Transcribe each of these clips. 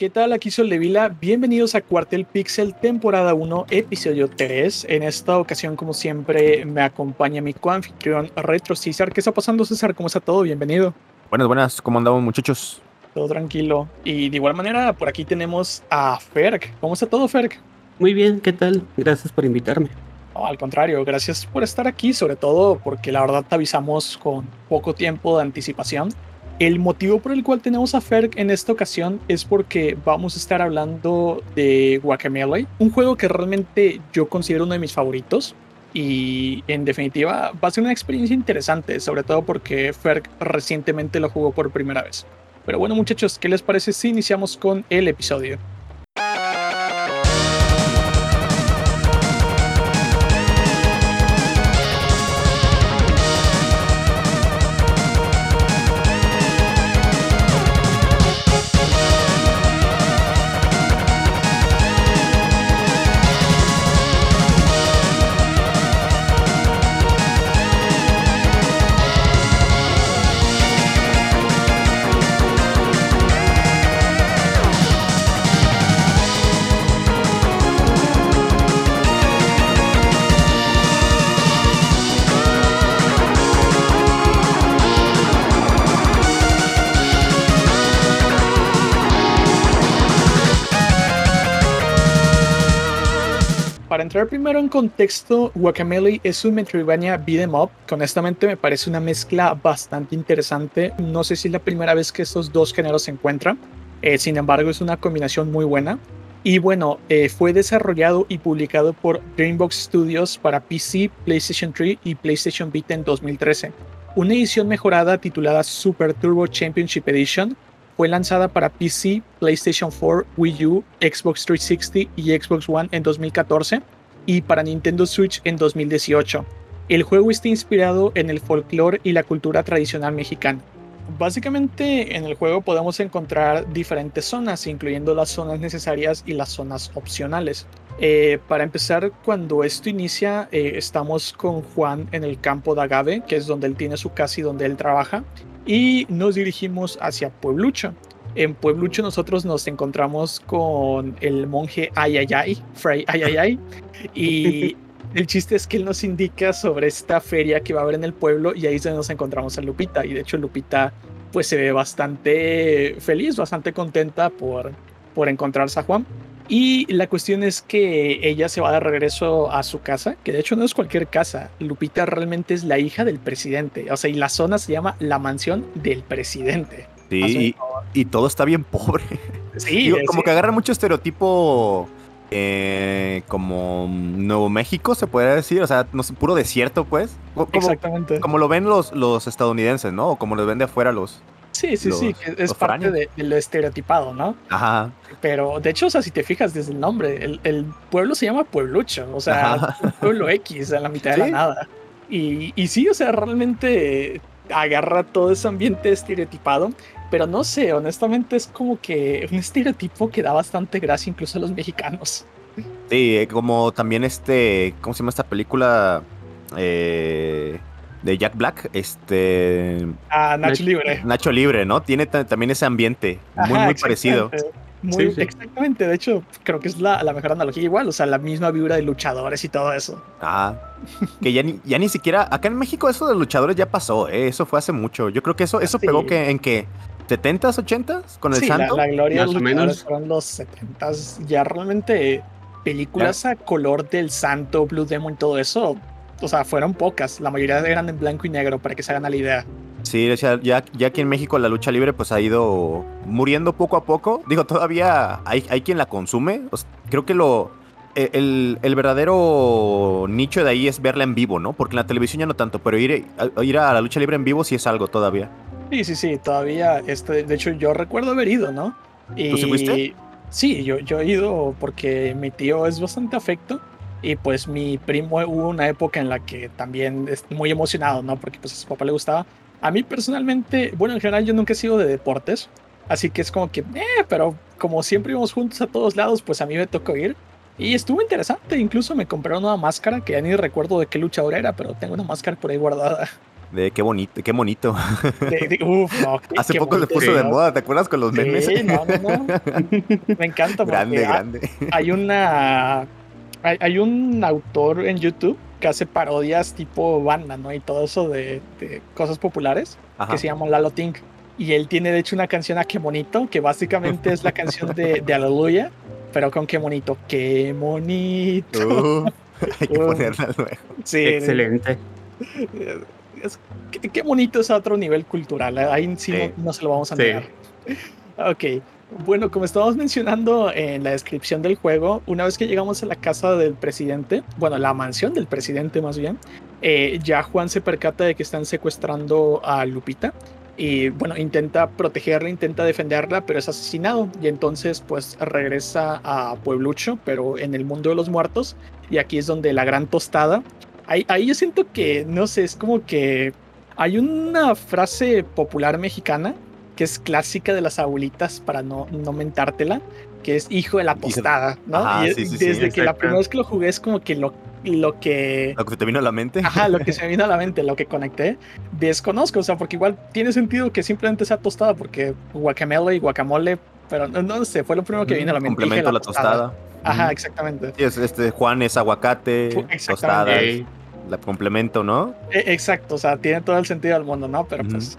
¿Qué tal? Aquí soy Levila. Bienvenidos a Cuartel Pixel, temporada 1, episodio 3. En esta ocasión, como siempre, me acompaña mi coanfitrión Retro César. ¿Qué está pasando, César? ¿Cómo está todo? Bienvenido. Buenas, buenas. ¿Cómo andamos, muchachos? Todo tranquilo. Y de igual manera, por aquí tenemos a Ferg. ¿Cómo está todo, Ferg? Muy bien, ¿qué tal? Gracias por invitarme. al contrario, gracias por estar aquí, sobre todo porque la verdad te avisamos con poco tiempo de anticipación el motivo por el cual tenemos a Ferg en esta ocasión es porque vamos a estar hablando de Guacamelee, un juego que realmente yo considero uno de mis favoritos. Y en definitiva va a ser una experiencia interesante, sobre todo porque Ferg recientemente lo jugó por primera vez. Pero bueno muchachos, ¿qué les parece si iniciamos con el episodio? Entrar primero en contexto, Guacamele es un Metroidvania beat'em up honestamente me parece una mezcla bastante interesante. No sé si es la primera vez que estos dos géneros se encuentran, eh, sin embargo es una combinación muy buena. Y bueno, eh, fue desarrollado y publicado por Dreambox Studios para PC, PlayStation 3 y PlayStation Vita en 2013. Una edición mejorada titulada Super Turbo Championship Edition fue lanzada para PC, PlayStation 4, Wii U, Xbox 360 y Xbox One en 2014 y para Nintendo Switch en 2018. El juego está inspirado en el folclore y la cultura tradicional mexicana. Básicamente en el juego podemos encontrar diferentes zonas, incluyendo las zonas necesarias y las zonas opcionales. Eh, para empezar, cuando esto inicia, eh, estamos con Juan en el campo de Agave, que es donde él tiene su casa y donde él trabaja y nos dirigimos hacia Pueblucho. En Pueblucho nosotros nos encontramos con el monje Ayayay, Fray Ayayay, y el chiste es que él nos indica sobre esta feria que va a haber en el pueblo y ahí es donde nos encontramos a Lupita y de hecho Lupita pues se ve bastante feliz, bastante contenta por, por encontrarse a Juan. Y la cuestión es que ella se va de regreso a su casa, que de hecho no es cualquier casa. Lupita realmente es la hija del presidente. O sea, y la zona se llama la mansión del presidente. Sí, y, todo está bien pobre. Sí, como que agarra mucho estereotipo eh, como Nuevo México, se podría decir. O sea, no sé, puro desierto, pues. Exactamente. Como lo ven los, los estadounidenses, ¿no? O como lo ven de afuera los, Sí, sí, sí, es parte de, lo estereotipado, ¿no? Ajá. Pero de hecho, o sea, si te fijas desde el nombre, el, pueblo se llama Pueblucho, o sea, pueblo X en la mitad de la nada. Y, y sí, o sea, realmente agarra todo ese ambiente estereotipado, pero no sé, honestamente es como que un estereotipo que da bastante gracia incluso a los mexicanos. Sí, eh, como también este, ¿cómo se llama esta película? Eh, de Jack Black, este... Ah, Nacho Libre. Nacho Libre, ¿no? Tiene también ese ambiente muy, muy parecido. Muy, Exactamente, de hecho, creo que es la, mejor analogía igual, o sea, la misma vibra de luchadores y todo eso. Ah, que ya ni, ya ni siquiera, acá en México eso de luchadores ya pasó, ¿eh? eso fue hace mucho. Yo creo que eso, eso pegó que en que 70s, 80s con el santo. La, la gloria de los luchadores fueron los 70s, ya realmente películas a color del santo, Blue Demon y todo eso, o sea, fueron pocas, la mayoría eran en blanco y negro, para que se hagan la idea. Sí, ya, ya aquí en México la lucha libre pues ha ido muriendo poco a poco. Digo, todavía hay, hay quien la consume. creo que lo, e, el, el, verdadero nicho de ahí es verla en vivo, ¿no? Porque en la televisión ya no tanto, pero ir, ir a la lucha libre en vivo sí es algo todavía. Sí, sí, sí, todavía, este, de hecho yo recuerdo haber ido, ¿no? Y, ¿Tú sí fuiste? Sí, yo, yo he ido porque mi tío es bastante afecto y pues mi primo hubo una época en la que también es muy emocionado, ¿no? Porque pues a su papá le gustaba. A mí personalmente, bueno, en general yo nunca he sido de deportes, así que es como que, eh, pero como siempre íbamos juntos a todos lados, pues a mí me tocó ir. Y estuvo interesante, incluso me compré una máscara que ya ni recuerdo de qué luchador era, pero tengo una máscara por ahí guardada. De qué bonito, qué bonito. De- de- uf, no, qué- Hace qué poco se bonito, puso de moda, ¿te acuerdas con los memes? Sí, no, no, no. Me encanta grande, grande. hay una hay, hay un autor en YouTube que hace parodias tipo banda, ¿no? Y todo eso de, de cosas populares Ajá. que se llama Lalo Tink. Y él tiene de hecho una canción a Qué bonito, que básicamente es la canción de, de Aleluya, pero con Qué bonito, qué bonito. Uh, hay que Uh. ponerla luego. Sí, Excelente. es- qué, qué bonito es a otro nivel cultural. ¿eh? Ahí sí, Sí. No, no se lo vamos a Sí. negar. Ok. Bueno, como estábamos mencionando en la descripción del juego, una vez que llegamos a la casa del presidente, bueno, la mansión del presidente más bien, eh, ya Juan se percata de que están secuestrando a Lupita y bueno, intenta protegerla, intenta defenderla, pero es asesinado y entonces pues regresa a Pueblucho, pero en el mundo de los muertos y aquí es donde la gran tostada. Ahí, ahí yo siento que, no sé, es como que hay una frase popular mexicana que es clásica de las abuelitas para no, no mentártela, que es hijo de la tostada, ¿no? Ajá, y sí, sí, sí, desde que la primera vez que lo jugué es como que lo, lo que... Lo que te vino a la mente. Ajá, lo que se me vino a la mente, lo que conecté, desconozco, o sea, porque igual tiene sentido que simplemente sea tostada, porque guacamole y guacamole, pero no, no sé, fue lo primero que vino a la mente. Complemento a la tostada. Ajá, exactamente. Sí, es, este, Juan es aguacate, tostadas, Ey, la complemento, ¿no? E- Exacto, o sea, tiene todo el sentido del mundo, ¿no? Pero pues,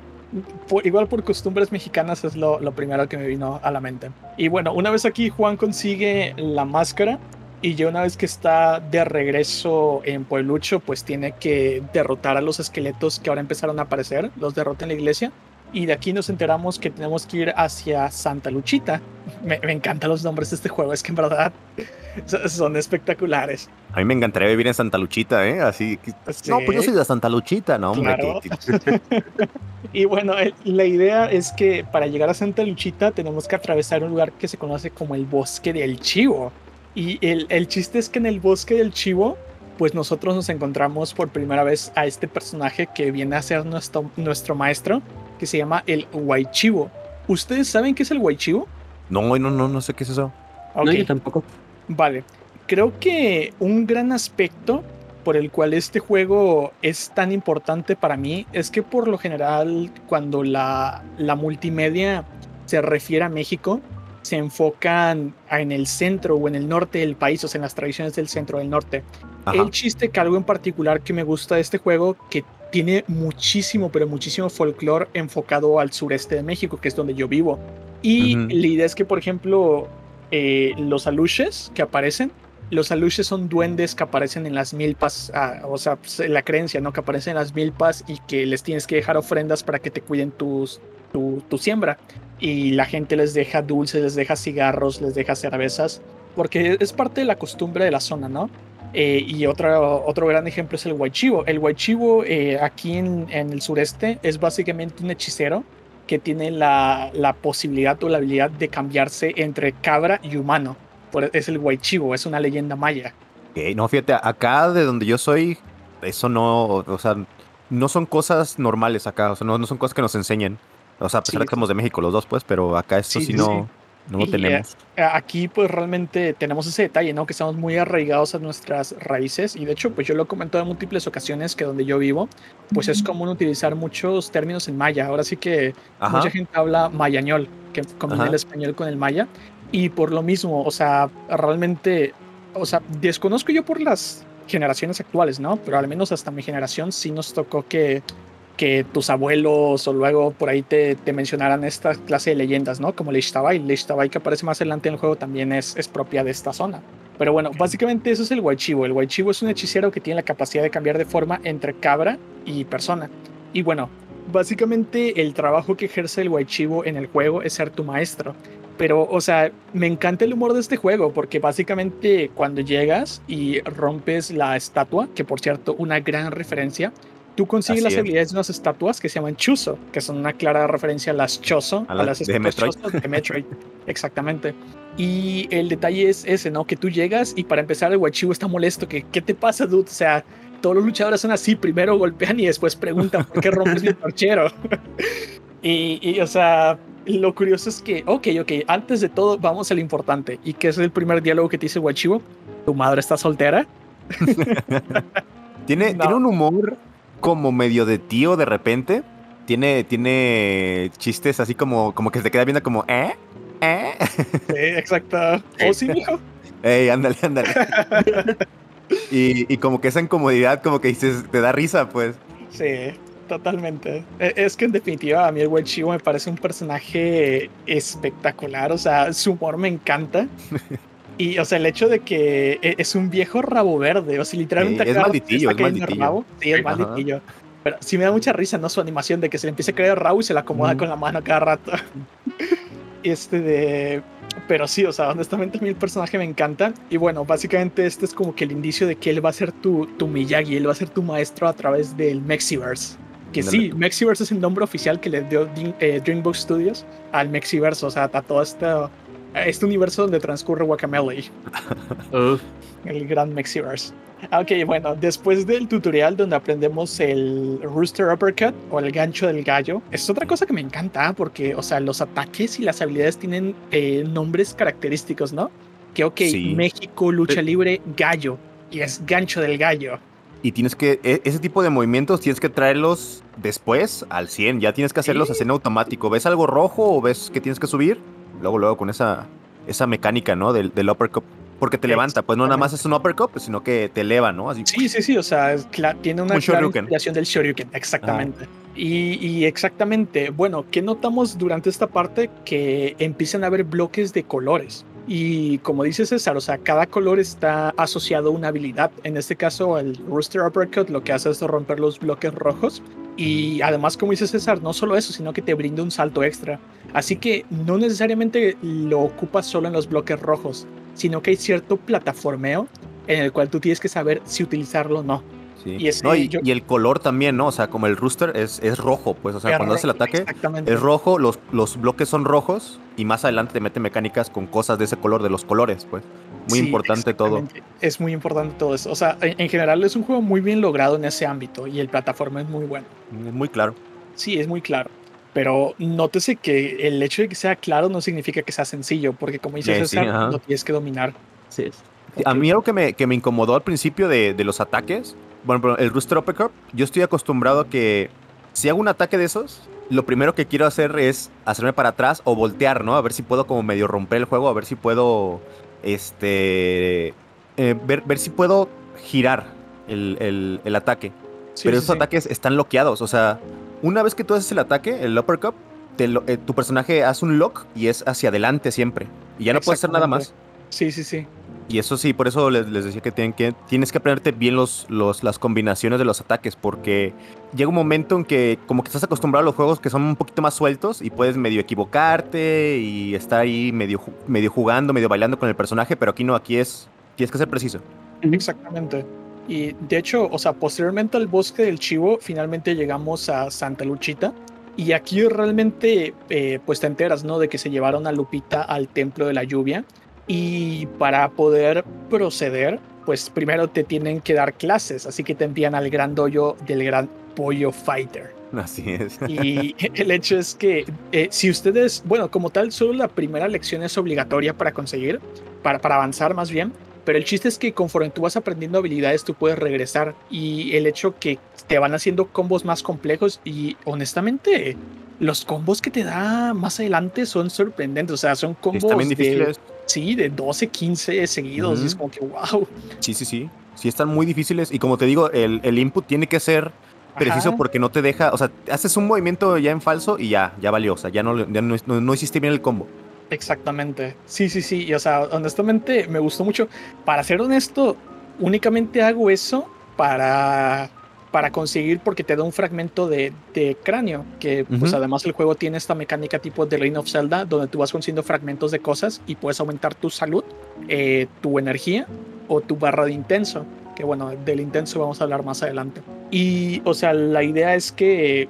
por- igual por costumbres mexicanas es lo, lo primero que me vino a la mente. Y bueno, una vez aquí Juan consigue la máscara y ya una vez que está de regreso en Pueblucho, pues tiene que derrotar a los esqueletos que ahora empezaron a aparecer, los derrota en la iglesia. Y de aquí nos enteramos que tenemos que ir hacia Santa Luchita. Me, me encantan los nombres de este juego, es que en verdad son espectaculares. A mí me encantaría vivir en Santa Luchita, ¿eh? Así que... No, pues yo soy de Santa Luchita, no, hombre. Claro. que- que- Y bueno, el- la idea es que para llegar a Santa Luchita tenemos que atravesar un lugar que se conoce como el Bosque del Chivo. Y el, el chiste es que en el Bosque del Chivo, pues nosotros nos encontramos por primera vez a este personaje que viene a ser nuestro, nuestro maestro, que se llama el Guaychivo. ¿Ustedes saben qué es el Guaychivo? No, no, no, no sé qué es eso. No, yo tampoco. Vale. Creo que un gran aspecto por el cual este juego es tan importante para mí es que por lo general cuando la, la multimedia se refiere a México, se enfocan en el centro o en el norte del país, o sea, en las tradiciones del centro del norte. Ajá. El chiste que algo en particular que me gusta de este juego, que tiene muchísimo, pero muchísimo folclore enfocado al sureste de México, que es donde yo vivo. Y Ujú. la idea es que, por ejemplo, eh, los aluches que aparecen, los aluches son duendes que aparecen en las milpas, ah, o sea, pues, la creencia, ¿no? Que aparecen en las milpas y que les tienes que dejar ofrendas para que te cuiden tu, tu siembra. Y la gente les deja dulces, les deja cigarros, les deja cervezas, porque es parte de la costumbre de la zona, ¿no? Eh, y otro, otro gran ejemplo es el Huaychivo. El Huaychivo eh, aquí en, en el sureste es básicamente un hechicero que tiene la, la posibilidad o la habilidad de cambiarse entre cabra y humano. Es el Huaychivo, es una leyenda maya. Ok, No, fíjate, acá de donde yo soy, eso no, o sea, no son cosas normales acá, o sea, no, no son cosas que nos enseñen. O sea, a pesar Sí, de que somos de México los dos, pues, pero acá esto Sí, sí, sí, no, lo Y, tenemos. Eh, Aquí pues realmente tenemos ese detalle, ¿no? Que estamos muy arraigados a nuestras raíces y de hecho pues yo lo he comentado en múltiples ocasiones que donde yo vivo pues es común utilizar muchos términos en maya. Ahora sí que Ajá. mucha gente habla mayañol, que combina Ajá. el español con el maya. Y por lo mismo, o sea, realmente, o sea, desconozco yo por las generaciones actuales, ¿no? Pero al menos hasta mi generación sí nos tocó que, que tus abuelos o luego por ahí te, te mencionaran esta clase de leyendas, ¿no? Como Leishtabay. Leishtabay que aparece más adelante en el juego también es, es propia de esta zona. Pero bueno, básicamente eso es el Guaychivo. El Guaychivo es un hechicero que tiene la capacidad de cambiar de forma entre cabra y persona. Y bueno, básicamente el trabajo que ejerce el Guaychivo en el juego es ser tu maestro. Pero, o sea, me encanta el humor de este juego porque básicamente cuando llegas y rompes la estatua, que por cierto, una gran referencia, tú consigues Así las es. habilidades de unas estatuas que se llaman Chuzo, que son una clara referencia a las Chozo, A a, las de Metroid. De Metroid. Exactamente. Y el detalle es ese, ¿no? Que tú llegas y para empezar el Guachivo está molesto, que ¿qué te pasa, dude? O sea, todos los luchadores son así, primero golpean y después preguntan por qué rompes mi torchero. y, y, o sea, lo curioso es que, ok, ok, antes de todo vamos a lo importante. ¿Y qué es el primer diálogo que te dice Guachivo? ¿Tu madre está soltera? Tiene, No. tiene un humor como medio de tío de repente. Tiene, tiene chistes así como, como que se te queda viendo como, ¿eh? ¿Eh? Sí, exacto. ¿O sí, mijo? Ey, ándale, ándale. y, y como que esa incomodidad, como que dices, te da risa, pues. Sí, totalmente. E- Es que en definitiva a mí el buen Chivo me parece un personaje espectacular, o sea, su humor me encanta. Y, o sea, el hecho de que e- es un viejo rabo verde, o sea, literalmente... Sí, es malditillo, es malditillo. rabo. Sí, es Ajá. malditillo. Pero sí me da mucha risa, ¿no? Su animación de que se le empieza a caer el rabo y se la acomoda Ujú. con la mano cada rato. este de... Pero sí, o sea, honestamente a mí el personaje me encanta. Y bueno, básicamente este es como que el indicio de que él va a ser tu, tu Miyagi, él va a ser tu maestro a través del Mexiverse. Que sí. Mexiverse es el nombre oficial que le dio eh, DreamWorks Studios al Mexiverse, o sea, a todo a este universo donde transcurre Guacamele, el gran Mexiverse. Ah, Ok, bueno, después del tutorial donde aprendemos el Rooster Uppercut o el gancho del gallo, es otra cosa que me encanta porque, o sea, los ataques y las habilidades tienen eh, nombres característicos, ¿no? Que, ok, Sí. México, lucha Eh. libre, gallo, y es gancho del gallo. Y tienes que, e- ese tipo de movimientos tienes que traerlos después al 100. Ya tienes que hacerlos Sí. así en automático. ¿Ves algo rojo o ves que tienes que subir? Luego, luego con esa, esa mecánica, ¿no? Del, del uppercut. Porque te levanta, pues no nada más es un uppercut, pues, sino que te eleva, ¿no? Así. Sí, sí, sí, o sea, tiene una Un clara shoryuken. inspiración del Shoryuken, exactamente. Y, y exactamente, bueno, ¿qué notamos durante esta parte? Que empiezan a haber bloques de colores. Y como dice César, o sea, cada color está asociado a una habilidad. En este caso, el Rooster Uppercut lo que hace es romper los bloques rojos. Y además, como dice César, no solo eso, sino que te brinda un salto extra. Así que no necesariamente lo ocupas solo en los bloques rojos, sino que hay cierto plataformeo en el cual tú tienes que saber si utilizarlo o no. Sí. Y ese- No, y, yo- y el color también, ¿no? O sea, como el rooster es, es rojo, pues, o sea, cuando hace el ataque es rojo, los, los bloques son rojos y más adelante te mete mecánicas con cosas de ese color, de los colores, pues. Muy Sí, importante todo. Es muy importante todo eso. O sea, en, en general es un juego muy bien logrado en ese ámbito y el plataforma es muy bueno. Muy claro. Sí, es muy claro. Pero nótese que el hecho de que sea claro no significa que sea sencillo, porque como dice Eh, sí, César, ajá. lo tienes que dominar. sí es. Sí, A mí algo que me, que me incomodó al principio de, de los ataques, bueno, pero el Rooster Uppercut, yo estoy acostumbrado a que si hago un ataque de esos, lo primero que quiero hacer es hacerme para atrás o voltear, ¿no? A ver si puedo como medio romper el juego, a ver si puedo, este, eh, ver, ver si puedo girar el, el- el ataque. Sí, pero sí, esos sí. ataques están bloqueados, o sea, una vez que tú haces el ataque, el Uppercut, te lo- eh, tu personaje hace un lock y es hacia adelante siempre. Y ya no puedes hacer nada más. Sí, sí, sí. Y eso sí, por eso les, les decía que, tienen que tienes que aprenderte bien los, los, las combinaciones de los ataques, porque llega un momento en que como que estás acostumbrado a los juegos que son un poquito más sueltos y puedes medio equivocarte y estar ahí medio, medio jugando, medio bailando con el personaje, pero aquí no, aquí es, tienes que ser preciso. Exactamente. Y de hecho, o sea, posteriormente al bosque del chivo, finalmente llegamos a Santa Luchita. Y aquí realmente, eh, pues te enteras, ¿no? De que se llevaron a Lupita al templo de la lluvia. Y para poder proceder, pues primero te tienen que dar clases. Así que te envían al gran dojo del gran pollo fighter. Así es. Y el hecho es que eh, si ustedes, bueno, como tal, solo la primera lección es obligatoria para conseguir, para, para avanzar más bien, pero el chiste es que conforme tú vas aprendiendo habilidades, tú puedes regresar y el hecho que te van haciendo combos más complejos y honestamente, los combos que te da más adelante son sorprendentes, o sea, son combos Están bien de, difíciles. sí, de 12, 15 seguidos, y es Ujú. como que wow. Sí, sí, sí. Sí, están muy difíciles. Y como te digo, el, el input tiene que ser preciso Ajá. porque no te deja, o sea, haces un movimiento ya en falso y ya, ya valió. O sea, ya no, ya no, no- no hiciste bien el combo. Exactamente. Sí, sí, sí. Y o sea, honestamente me gustó mucho. Para ser honesto, únicamente hago eso para, para conseguir, porque te da un fragmento de, de cráneo. Que pues además el juego tiene esta mecánica tipo de Reign of Zelda, donde tú vas consiguiendo fragmentos de cosas y puedes aumentar tu salud, eh, tu energía o tu barra de intenso. Que bueno, del intenso vamos a hablar más adelante. Y o sea, la idea es que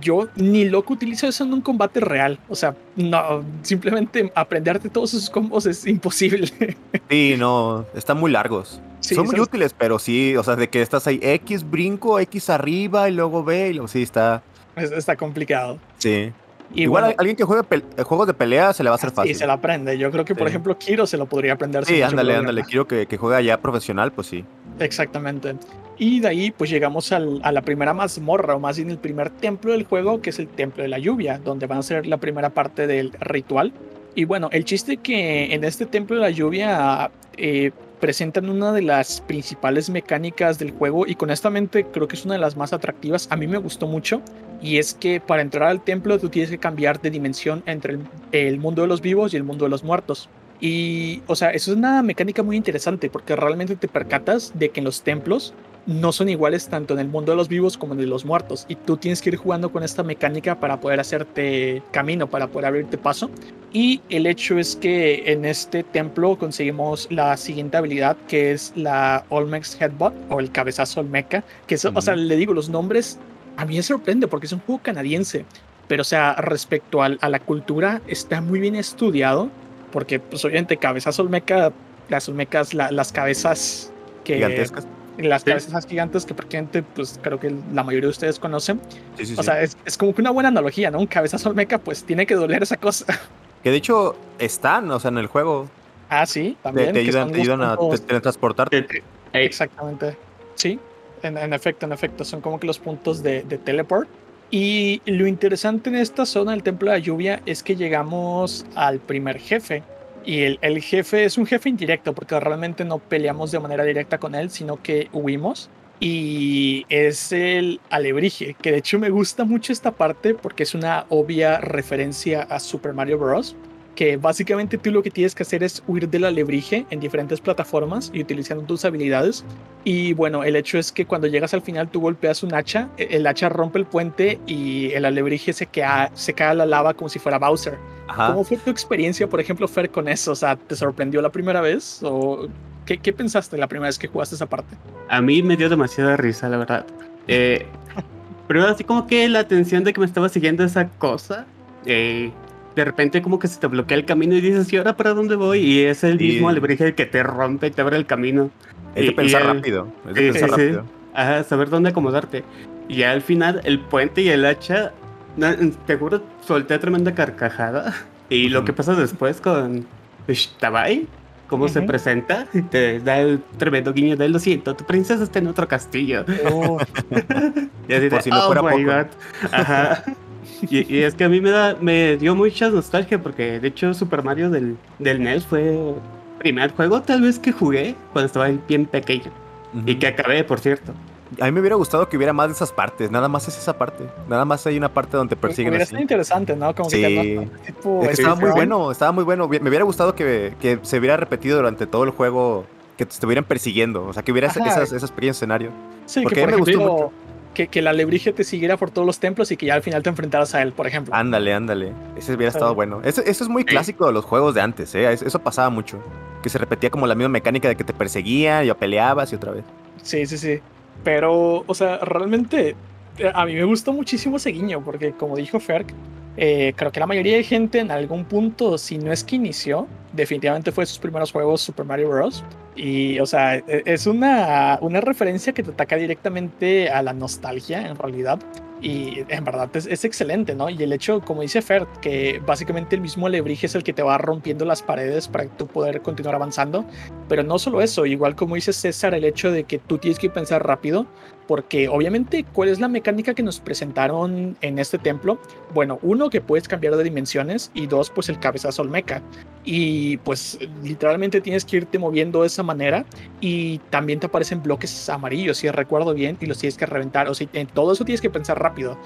yo ni loco utilizo eso en un combate real. O sea, no, simplemente aprenderte todos esos combos es imposible. Sí, no, están muy largos. Sí, Son muy útiles, pero sí, o sea, de que estás ahí X brinco, X arriba y luego B y luego sí está. es- está complicado. Sí. Y Igual bueno, a alguien que juegue juegos de pelea se le va a hacer sí, fácil. se la aprende. Yo creo que, por Sí. ejemplo, Kiro se lo podría aprender. Sí, ándale, ándale. Quiero que, que juegue ya profesional, pues sí. Exactamente. Y de ahí pues llegamos a la primera mazmorra, o más bien el primer templo del juego, que es el Templo de la Lluvia, donde van a ser la primera parte del ritual. Y bueno, el chiste que en este Templo de la Lluvia eh, presentan una de las principales mecánicas del juego y honestamente creo que es una de las más atractivas. A mí me gustó mucho. Y es que para entrar al templo tú tienes que cambiar de dimensión entre el, el mundo de los vivos y el mundo de los muertos. Y, o sea, eso es una mecánica muy interesante porque realmente te percatas de que en los templos no son iguales tanto en el mundo de los vivos como en el de los muertos. Y tú tienes que ir jugando con esta mecánica para poder hacerte camino, para poder abrirte paso. Y el hecho es que en este templo conseguimos la siguiente habilidad que es la Olmex Headbutt o el cabezazo Olmeca. Que eso, o sea, le digo, los nombres a mí me sorprende porque es un juego canadiense. Pero, o sea, respecto al- a, la cultura, está muy bien estudiado. Porque, pues, obviamente, cabezazo Olmeca, las Olmecas, la- las cabezas que. Gigantescas. Las Sí. cabezas gigantes que prácticamente, pues, creo que la mayoría de ustedes conocen. Sí, sí, O sí. sea, es, es como que una buena analogía, ¿no? Un cabezazo Olmeca, pues, tiene que doler esa cosa. Que de hecho están, o sea, en el juego. Ah, sí, Te, también. te ayudan, te ayudan a te- teletransportarte. Exactamente. Sí, en, en efecto, en efecto. Son como que los puntos de, de teleport. Y lo interesante en esta zona del Templo de la Lluvia es que llegamos al primer jefe. Y el, el jefe es un jefe indirecto porque realmente no peleamos de manera directa con él, sino que huimos. Y es el alebrije, que de hecho me gusta mucho esta parte porque es una obvia referencia a Super Mario Bros que básicamente tú lo que tienes que hacer es huir del alebrije en diferentes plataformas y utilizando tus habilidades. Y bueno, el hecho es que cuando llegas al final tú golpeas un hacha, e- el hacha rompe el puente y el alebrije se, queda, se cae a la lava como si fuera Bowser. Ajá. ¿Cómo fue tu experiencia, por ejemplo, Fer, con eso? O sea, ¿te sorprendió la primera vez? ¿O qué, qué pensaste la primera vez que jugaste esa parte? a mí me dio demasiada risa, la verdad. Eh, pero así como que la atención de que me estaba siguiendo esa cosa. eh, de repente como que se te bloquea el camino y dices, ¿y ahora para dónde voy? Y es el mismo alebrije el que te rompe y te abre el camino. Es y- de y pensar el- rápido. Es de Sí, pensar sí, sí. rápido. Ajá, saber dónde acomodarte. Y ya al final, el puente y el hacha, te juro, solté tremenda carcajada. Y lo Ujú. que pasa después con Shtabai, cómo se Ujú. presenta, y te da el tremendo guiño de lo siento, tu princesa está en otro castillo. Y así Por de, si no "Oh fuera my poco". God". Ajá. Y, y es que a mí me da, me dio mucha nostalgia porque de hecho Super Mario del, del NES fue el primer juego tal vez que jugué cuando estaba bien pequeño. Y Ujú. que acabé, por cierto. A mí me hubiera gustado que hubiera más de esas partes. Nada más es esa parte. Nada más hay una parte donde persiguen Hubiera sido interesante, ¿no? Como que Sí. atrapa, tipo Es que estaba muy bueno, estaba muy bueno. Me hubiera gustado que, que se hubiera repetido durante todo el juego, que te estuvieran persiguiendo. O sea, que hubiera Ajá. esas- esa experiencia en escenario. Sí, Porque que a por mí me gustó mucho. Que, que el alebrije te siguiera por todos los templos y que ya al final te enfrentaras a él, por ejemplo. Ándale, ándale. Ese hubiera Sí. estado bueno. Eso, eso es muy clásico de los juegos de antes, ¿eh? Eso, pasaba mucho. Que se repetía como la misma mecánica de que te perseguían y peleabas y otra vez. Sí, sí, sí. Pero, o sea, realmente eh, a mí me gustó muchísimo ese guiño, porque como dijo Ferk, eh, creo que la mayoría de gente en algún punto, si no es que inició, definitivamente fue sus primeros juegos Super Mario Bros. Y, o sea, e- es una, una referencia que te ataca directamente a la nostalgia, en realidad. Y en verdad es, excelente, ¿no? Y el hecho, como dice Fer, que básicamente el mismo alebrije es el que te va rompiendo las paredes para tú poder continuar avanzando. Pero no solo eso, igual como dice César, el hecho de que tú tienes que pensar rápido, porque obviamente, ¿cuál es la mecánica que nos presentaron en este templo? Bueno, uno, que puedes cambiar de dimensiones, y dos, pues el cabezazo olmeca. Y pues literalmente tienes que irte moviendo de esa manera, y también te aparecen bloques amarillos, si recuerdo bien, y los tienes que reventar. O sea, en todo eso tienes que pensar rápido.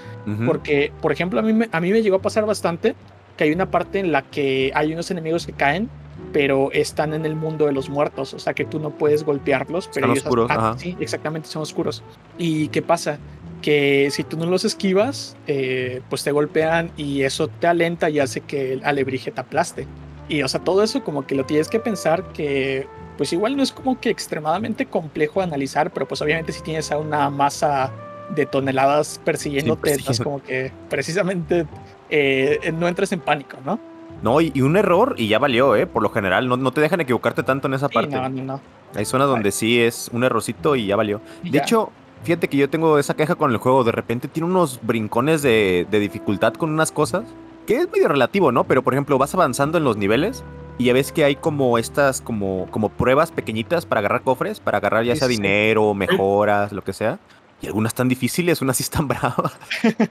Porque, por ejemplo, a mí, me, a mí me llegó a pasar bastante que hay una parte en la que hay unos enemigos que caen, pero están en el mundo de los muertos, o sea que tú no puedes golpearlos, pero Están ellos oscuros, ajá. sí, exactamente, son oscuros. ¿Y qué pasa? Que si tú no los esquivas, eh, pues te golpean y eso te alenta y hace que el alebrije te aplaste. Y o sea, todo eso como que lo tienes que pensar que pues igual no es como que extremadamente complejo de analizar, pero pues obviamente si tienes a una masa de toneladas persiguiéndote, Sí, persiguiendo. como que precisamente eh, no entres en pánico, ¿no? No, y, y un error y ya valió, ¿eh? Por lo general, no, no te dejan equivocarte tanto en esa Sí, parte. no, no, no. Hay zonas donde sí es un errorcito y ya valió. De ya. hecho, fíjate que yo tengo esa queja con el juego. De repente tiene unos brincones de, de dificultad con unas cosas. Que es medio relativo, ¿no? Pero por ejemplo, vas avanzando en los niveles Y ya ves que hay como estas, como, como pruebas pequeñitas para agarrar cofres, para agarrar ya sea sí. dinero, mejoras, lo que sea. Y algunas están difíciles, unas sí están bravas.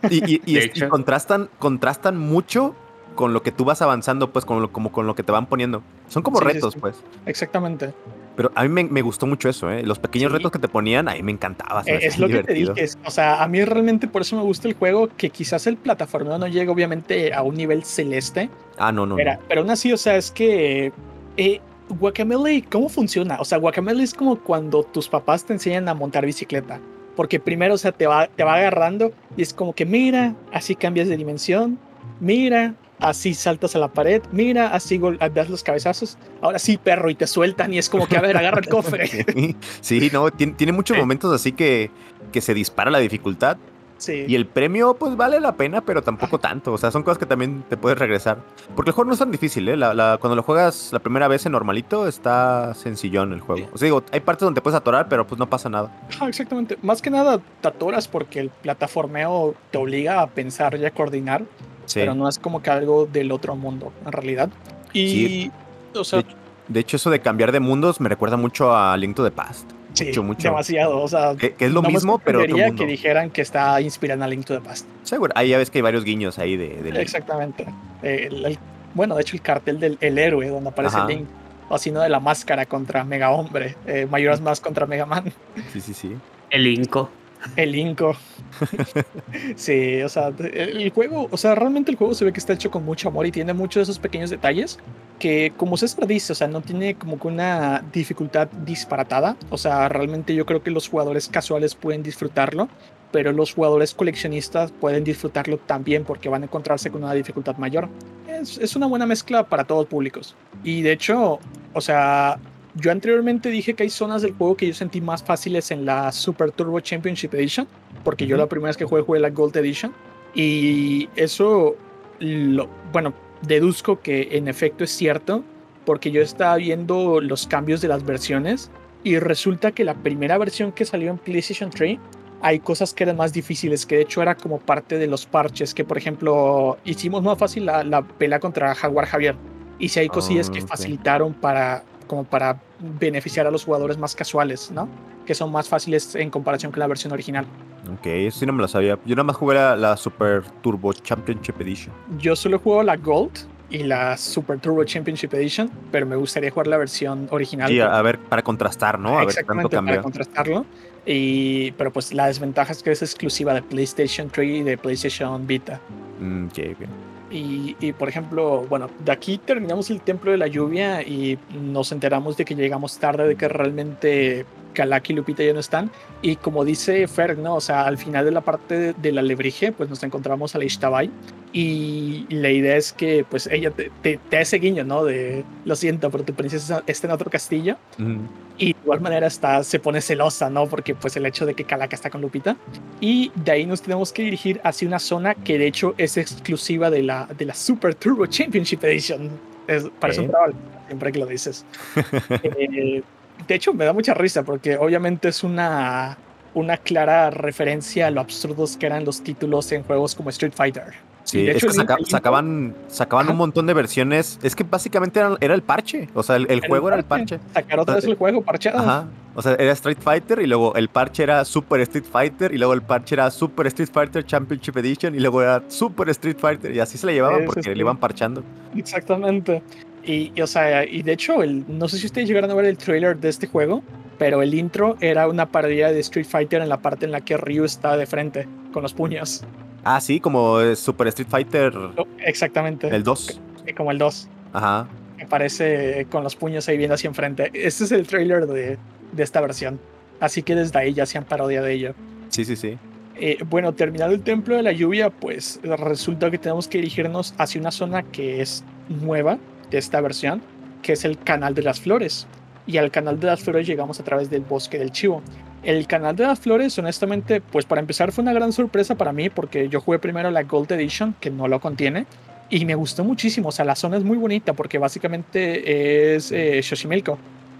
Y, y- y contrastan, contrastan mucho con lo que tú vas avanzando, pues, con lo, como con lo que te van poniendo. Son como Sí, retos, sí. pues. Exactamente. Pero a mí me, me gustó mucho eso, ¿eh? Los pequeños retos que te ponían, a mí me encantaba. Eh, es lo que te dije. O sea, a mí realmente por eso me gusta el juego, que quizás el plataformeo no llega obviamente a un nivel celeste, Ah, no, no, pero, no. pero aún así, o sea, es que eh, Guacamele, ¿cómo funciona? O sea, Guacamele es como cuando tus papás te enseñan a montar bicicleta. Porque primero, o sea, te va, te va agarrando y es como que mira, así cambias de dimensión, mira, así saltas a la pared, mira, así gol- das los cabezazos, ahora sí, perro, y te sueltan y es como que, a ver, agarra el cofre. Sí, no, tiene, tiene muchos Sí. momentos así que, que se dispara la dificultad. Sí. Y el premio, pues vale la pena, pero tampoco tanto. O sea, son cosas que también te puedes regresar. Porque el juego no es tan difícil, ¿eh? La- la- cuando lo juegas la primera vez en normalito, está sencillón el juego. O sea, digo, hay partes donde te puedes atorar, pero pues no pasa nada. Ajá, exactamente. Más que nada te atoras porque el plataformeo te obliga a pensar y a coordinar, Sí. pero no es como que algo del otro mundo, en realidad. Y, Sí. o sea, De, de hecho, eso de cambiar de mundos me recuerda mucho a Link to the Past. sí, mucho, mucho. demasiado. O sea, Que, que es lo no mismo, pero otro mundo. que dijeran que está inspirada en A Link to the Past. Seguro. Ahí ya ves que hay varios guiños ahí de, de Link. Exactamente. El- el- bueno, de hecho, el cartel del el héroe, donde aparece Ajá. Link, o así no de la máscara contra Mega Hombre, eh, Mayoras más contra Mega Man. Sí, sí, sí. El Inco. El Inco. sí, o sea, el juego, o sea, realmente el juego se ve que está hecho con mucho amor y tiene muchos de esos pequeños detalles que, como César dice, o sea, no tiene como que una dificultad disparatada. O sea, realmente yo creo que los jugadores casuales pueden disfrutarlo, pero los jugadores coleccionistas pueden disfrutarlo también porque van a encontrarse con una dificultad mayor. Es, es una buena mezcla para todos públicos. Y de hecho, o sea, yo anteriormente dije que hay zonas del juego que yo sentí más fáciles en la Super Turbo Championship Edition, porque yo la primera vez que jugué jugué la Gold Edition. Y eso, lo, bueno, deduzco que en efecto es cierto, porque yo estaba viendo los cambios de las versiones y resulta que la primera versión que salió en PlayStation 3 hay cosas que eran más difíciles, que de hecho era como parte de los parches, que por ejemplo hicimos más fácil la, la pelea contra Jaguar Javier. Y si hay cosillas que Ah, facilitaron para, como para beneficiar a los jugadores más casuales, ¿no? Que son más fáciles en comparación con la versión original. Ok, eso sí no me lo sabía. Yo nada más jugué la, la Super Turbo Championship Edition. Yo solo juego la Gold y la Super Turbo Championship Edition, pero me gustaría jugar la versión original. Sí, a, ver, para contrastar, ¿no? A ver qué tanto Exactamente, para contrastarlo. Y, pero pues la desventaja es que es exclusiva de PlayStation 3 y de PlayStation Vita. Mm, ok, ok. Y, y, por ejemplo, bueno, de aquí terminamos el Templo de la Lluvia y nos enteramos de que llegamos tarde, de que realmente Kalak y Lupita ya no están. Y como dice Fer, ¿no? O sea, al final de la parte de, de la Lebrige, pues nos encontramos a la Ishtabai. Y la idea es que, pues, ella te, te, te hace guiño, ¿no? De, lo siento, pero tu princesa está en otro castillo. Mm, Y de igual manera está, se pone celosa, ¿no? Porque pues el hecho de que Calaca está con Lupita. Y de ahí nos tenemos que dirigir hacia una zona que de hecho es exclusiva de la, de la Super Turbo Championship Edition. Es, parece un Ok. trabajo, siempre que lo dices. Eh, de hecho, me da mucha risa porque obviamente es una, una clara referencia a lo absurdos que eran los títulos en juegos como Street Fighter. Sí, de es hecho, que saca- sacaban, sacaban Ajá. un montón de versiones. Es que básicamente era, era el parche. O sea, el, el juego era el parche. Sacar otra vez el juego parcheado. Ajá. O sea, era Street Fighter y luego el parche era Super Street Fighter y luego el parche era Super Street Fighter Championship Edition y luego era Super Street Fighter y así se le llevaban porque le iban parchando. Exactamente. Y, y, o sea, y de hecho, el, no sé si ustedes llegaron a ver el trailer de este juego, pero el intro era una parodia de Street Fighter en la parte en la que Ryu está de frente con los puños. Ah, sí, como eh, Super Street Fighter Oh, Exactamente. el 2. Como el 2. Ajá. Me parece con los puños ahí viendo hacia enfrente. Este es el trailer de, de esta versión. Así que desde ahí ya hacían parodia de ello. Sí, sí, sí. Eh, bueno, terminado el templo de la lluvia, pues resulta que tenemos que dirigirnos hacia una zona que es nueva de esta versión, que es el canal de las flores. Y al canal de las flores llegamos a través del bosque del chivo. El canal de las flores, honestamente, pues para empezar fue una gran sorpresa para mí porque yo jugué primero la Gold Edition, que no lo contiene, y me gustó muchísimo. O sea, la zona es muy bonita porque básicamente es eh,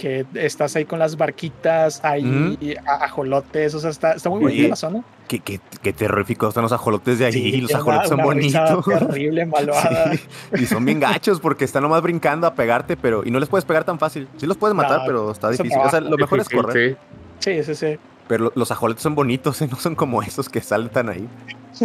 que estás ahí con las barquitas, ahí a- ajolotes, o sea, está, está muy bonita Oye, la zona. Qué, qué, qué terroríficos están los ajolotes de ahí. Sí, los ajolotes una- son una bonitos. Terrible, malvada. Sí, Y son bien gachos porque están nomás brincando a pegarte, pero. Y no les puedes pegar tan fácil. Sí los puedes matar, No, pero está difícil. O sea, lo mejor es correr. sí. Sí, sí, sí. Pero lo- los ajolotes son bonitos, ¿eh? no son como esos que saltan ahí.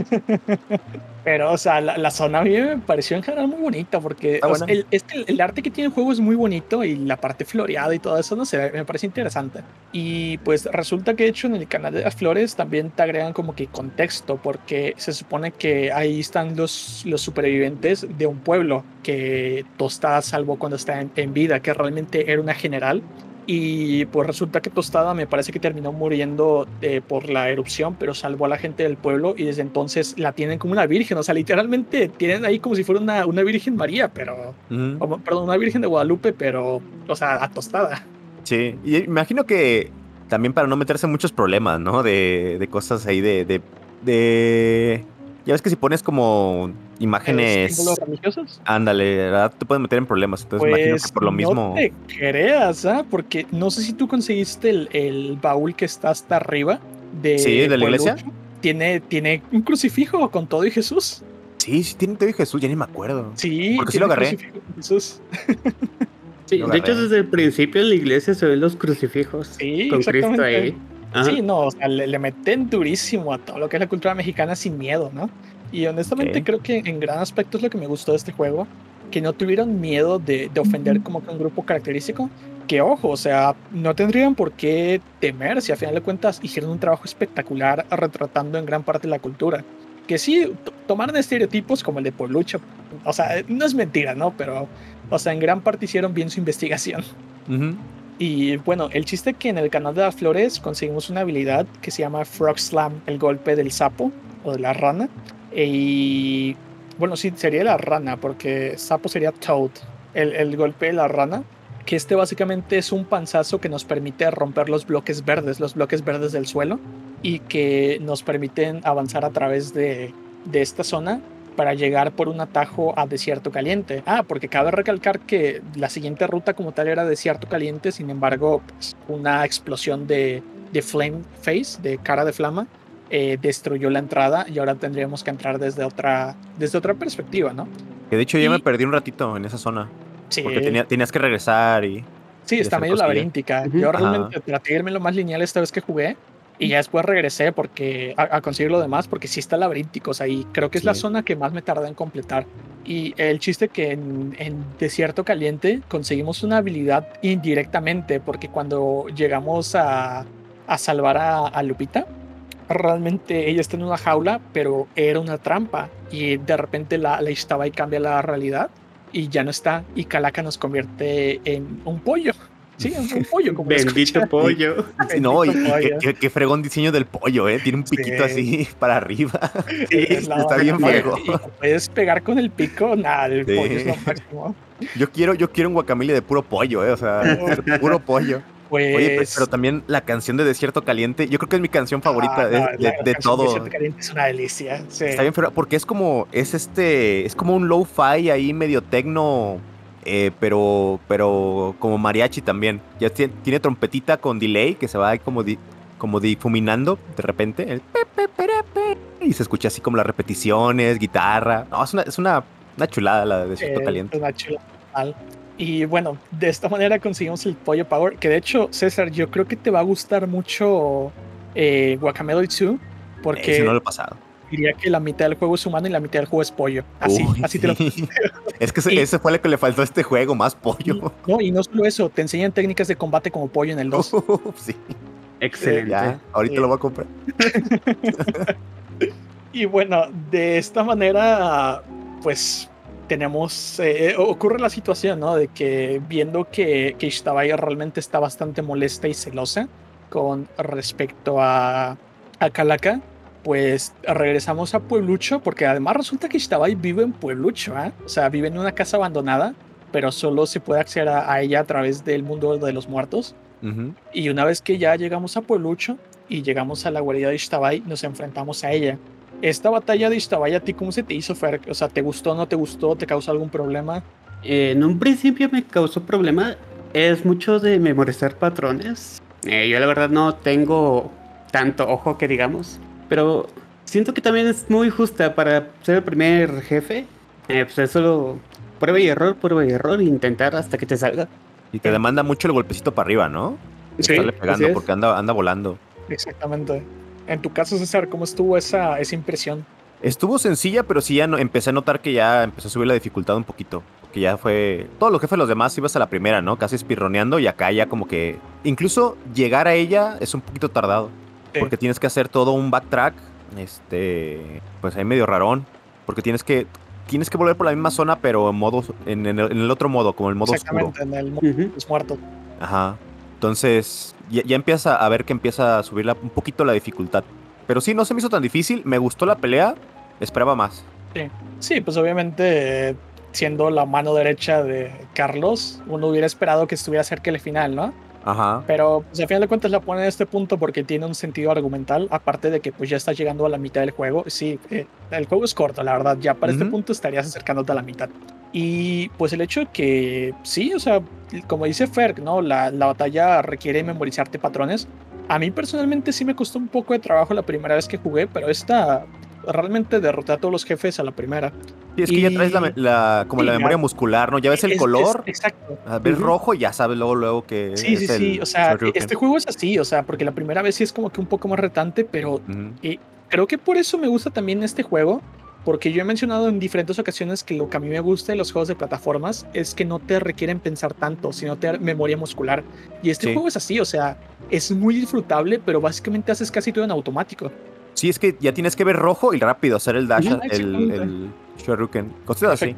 Pero, o sea, la, la zona a mí me pareció en general muy bonita porque Está o sea, buena. el, arte que tiene el juego es muy bonito y la parte floreada y todo eso, no sé, me parece interesante. Y pues resulta que de hecho en el canal de las flores también te agregan como que contexto porque se supone que ahí están los, los supervivientes de un pueblo que Tostada salvó cuando estaba en, en vida, que realmente era una general. Y pues resulta que Tostada me parece que terminó muriendo eh, por la erupción, pero salvó a la gente del pueblo y desde entonces la tienen como una virgen. O sea, literalmente tienen ahí como si fuera una, una Virgen María, pero. O, perdón, una Virgen de Guadalupe, pero. O sea, a Tostada. Sí, y imagino que también para no meterse en muchos problemas, ¿no? De, de cosas ahí de, de, de- Ya ves que si pones como imágenes... símbolos religiosos. Ándale, ¿verdad? Te puedes meter en problemas. Entonces imagino que Pues por lo mismo... no te creas, ¿ah? Porque no sé si tú conseguiste el, el baúl que está hasta arriba de. Sí, de la iglesia. Tiene, tiene un crucifijo con todo y Jesús. Sí, sí, tiene todo Jesús, ya ni me acuerdo. Sí, Porque sí lo agarré. con Jesús. Sí, Lo de hecho, agarré. desde el principio en la iglesia se ven los crucifijos Sí, con Cristo exactamente. ahí. Ajá. Sí, no, o sea, le, le meten durísimo a todo lo que es la cultura mexicana sin miedo, ¿no? Y honestamente Ok. creo que en gran aspecto es lo que me gustó de este juego, que no tuvieron miedo de, de ofender como que un grupo característico, que ojo, o sea, no tendrían por qué temer si a final de cuentas hicieron un trabajo espectacular retratando en gran parte la cultura. Que sí, tomaron estereotipos como el de Pueblucho, o sea, no es mentira, ¿no? Pero, o sea, en gran parte hicieron bien su investigación. Ujú. Y bueno, el chiste que en el canal de las flores conseguimos una habilidad que se llama Frog Slam, el golpe del sapo o de la rana. Y bueno, sí, sería la rana, porque sapo sería Toad, el, el golpe de la rana. Que este básicamente es un panzazo que nos permite romper los bloques verdes, los bloques verdes del suelo, y que nos permiten avanzar a través de, de esta zona para llegar por un atajo a Desierto Caliente. Ah, porque cabe recalcar que la siguiente ruta como tal era Desierto Caliente, sin embargo, pues, una explosión de, de Flame Face, de cara de flama, eh, destruyó la entrada y ahora tendríamos que entrar desde otra, desde otra perspectiva, ¿no? Que de hecho ya Y- me perdí un ratito en esa zona. Sí, Porque tenía- tenías que regresar y... sí y está medio laberíntica. Yo Ajá. realmente traté de irme lo más lineal esta vez que jugué. Y ya después regresé porque a, a conseguir lo demás, porque sí está laberíntico. O sea, y creo que es la zona que más me tardé en completar. Y el chiste que en, en Desierto Caliente conseguimos una habilidad indirectamente, porque cuando llegamos a, a salvar a, a Lupita, realmente ella está en una jaula, pero era una trampa. Y de repente la, la Ishtabai cambia la realidad y ya no está. Y Calaca nos convierte en un pollo. Sí, un pollo, como Bendito pollo. Sí, no, y, pollo. qué- qué fregón diseño del pollo, ¿eh? Tiene un piquito Sí. así para arriba. Es está bien y puedes pegar con el pico, nada, el Sí. pollo es lo máximo. Yo quiero, yo quiero un guacamole de puro pollo, ¿eh? O sea, puro pollo. Pues, Oye, pero, pero también la canción de Desierto Caliente, yo creo que es mi canción favorita ah, de, no, de- la de canción todo. Desierto Caliente es una delicia. Sí. Está bien, pero porque es como, es este, es como un low-fi ahí medio tecno, eh, pero, pero como mariachi también. Ya tiene, tiene trompetita con delay que se va ahí como, di- como difuminando de repente. el pe, pe, pere, pe, y se escucha así como las repeticiones, guitarra. No, es una, es una, una chulada la de Desierto Eh, Caliente. una. Y bueno, de esta manera conseguimos el pollo power. Que de hecho, César, yo creo que te va a gustar mucho eh, Guacamole 2. Porque no lo he pasado. Diría que la mitad del juego es humano y la mitad del juego es pollo. Así, Uy, así te lo. Es que ese, Y- ese fue lo que le faltó a este juego, más pollo. No, y no solo eso, te enseñan técnicas de combate como pollo en el 2. sí, Excelente. ya, ahorita Sí. lo voy a comprar. Y bueno, de esta manera, pues tenemos, eh, ocurre la situación, ¿no? De que viendo que, que Ishtabai realmente está bastante molesta y celosa con respecto a, a Calaca, pues regresamos a Pueblucho, porque además resulta que Ishtabai vive en Pueblucho, ¿ah? O sea, vive en una casa abandonada, pero solo se puede acceder a, a ella a través del mundo de los muertos. Ujú. Y una vez que ya llegamos a Pueblucho y llegamos a la guarida de Ishtabai, nos enfrentamos a ella. Esta batalla de Ishtabai, ¿a ti cómo se te hizo, Fer? O sea, ¿te gustó, no te gustó? ¿Te causó algún problema? Eh, en un principio me causó problema. es mucho de memorizar patrones. Eh, yo la verdad no tengo tanto ojo que digamos, pero siento que también es muy justa para ser el primer jefe. Eh, pues es solo prueba y error, prueba y error, e intentar hasta que te salga. Y te demanda mucho el golpecito para arriba, ¿no? Sí, Estarle así pegando es. porque anda, anda volando. Exactamente. En tu caso, César, ¿cómo estuvo esa, esa impresión? Estuvo sencilla, pero sí ya no- empecé a notar que ya empezó a subir la dificultad un poquito. Que ya fue. Todos los jefes, los demás, ibas a la primera, ¿no? Casi espirroneando y acá ya como que. Incluso llegar a ella es un poquito tardado. Sí. Porque tienes que hacer todo un backtrack. Este. Pues ahí medio rarón. Porque tienes que. Tienes que volver por la misma zona, pero en modo. En, en el, en el otro modo, como el modo oscuro. Exactamente, en el de los muertos. Ajá. Entonces, ya, ya empieza a ver que empieza a subir la- un poquito la dificultad. Pero sí, no se me hizo tan difícil. Me gustó la pelea. Esperaba más. Sí, pues obviamente, eh, siendo la mano derecha de Carlos, uno hubiera esperado que estuviera cerca del final, ¿no? Ajá. Pero pues, al final de cuentas la pone en este punto porque tiene un sentido argumental, aparte de que pues ya estás llegando a la mitad del juego. Sí, eh, el juego es corto, la verdad, ya para este Ujú. punto estarías acercándote a la mitad. Y pues el hecho de que sí, o sea, como dice Ferg, ¿no? La, la batalla requiere memorizarte patrones. A mí personalmente sí me costó un poco de trabajo la primera vez que jugué, pero esta realmente derroté a todos los jefes a la primera. Sí, es que ya traes la, Y- la- como Sí, la ya. memoria muscular, ¿no? Ya ves el Es- es- color, exacto. a ver Ujú. rojo y ya sabes luego, luego que Sí, es sí, sí. el O sea, este juego es así, o sea, porque la primera vez sí es como que un poco más retante, pero Ujú. creo que por eso me gusta también este juego, porque yo he mencionado en diferentes ocasiones que lo que a mí me gusta de los juegos de plataformas es que no te requieren pensar tanto, sino te memoria muscular. Y este Sí. juego es así, o sea, es muy disfrutable, pero básicamente haces casi todo en automático. Sí, es que ya tienes que ver rojo y rápido hacer el dash, Ujú, el, el Shoryuken. Cosas así.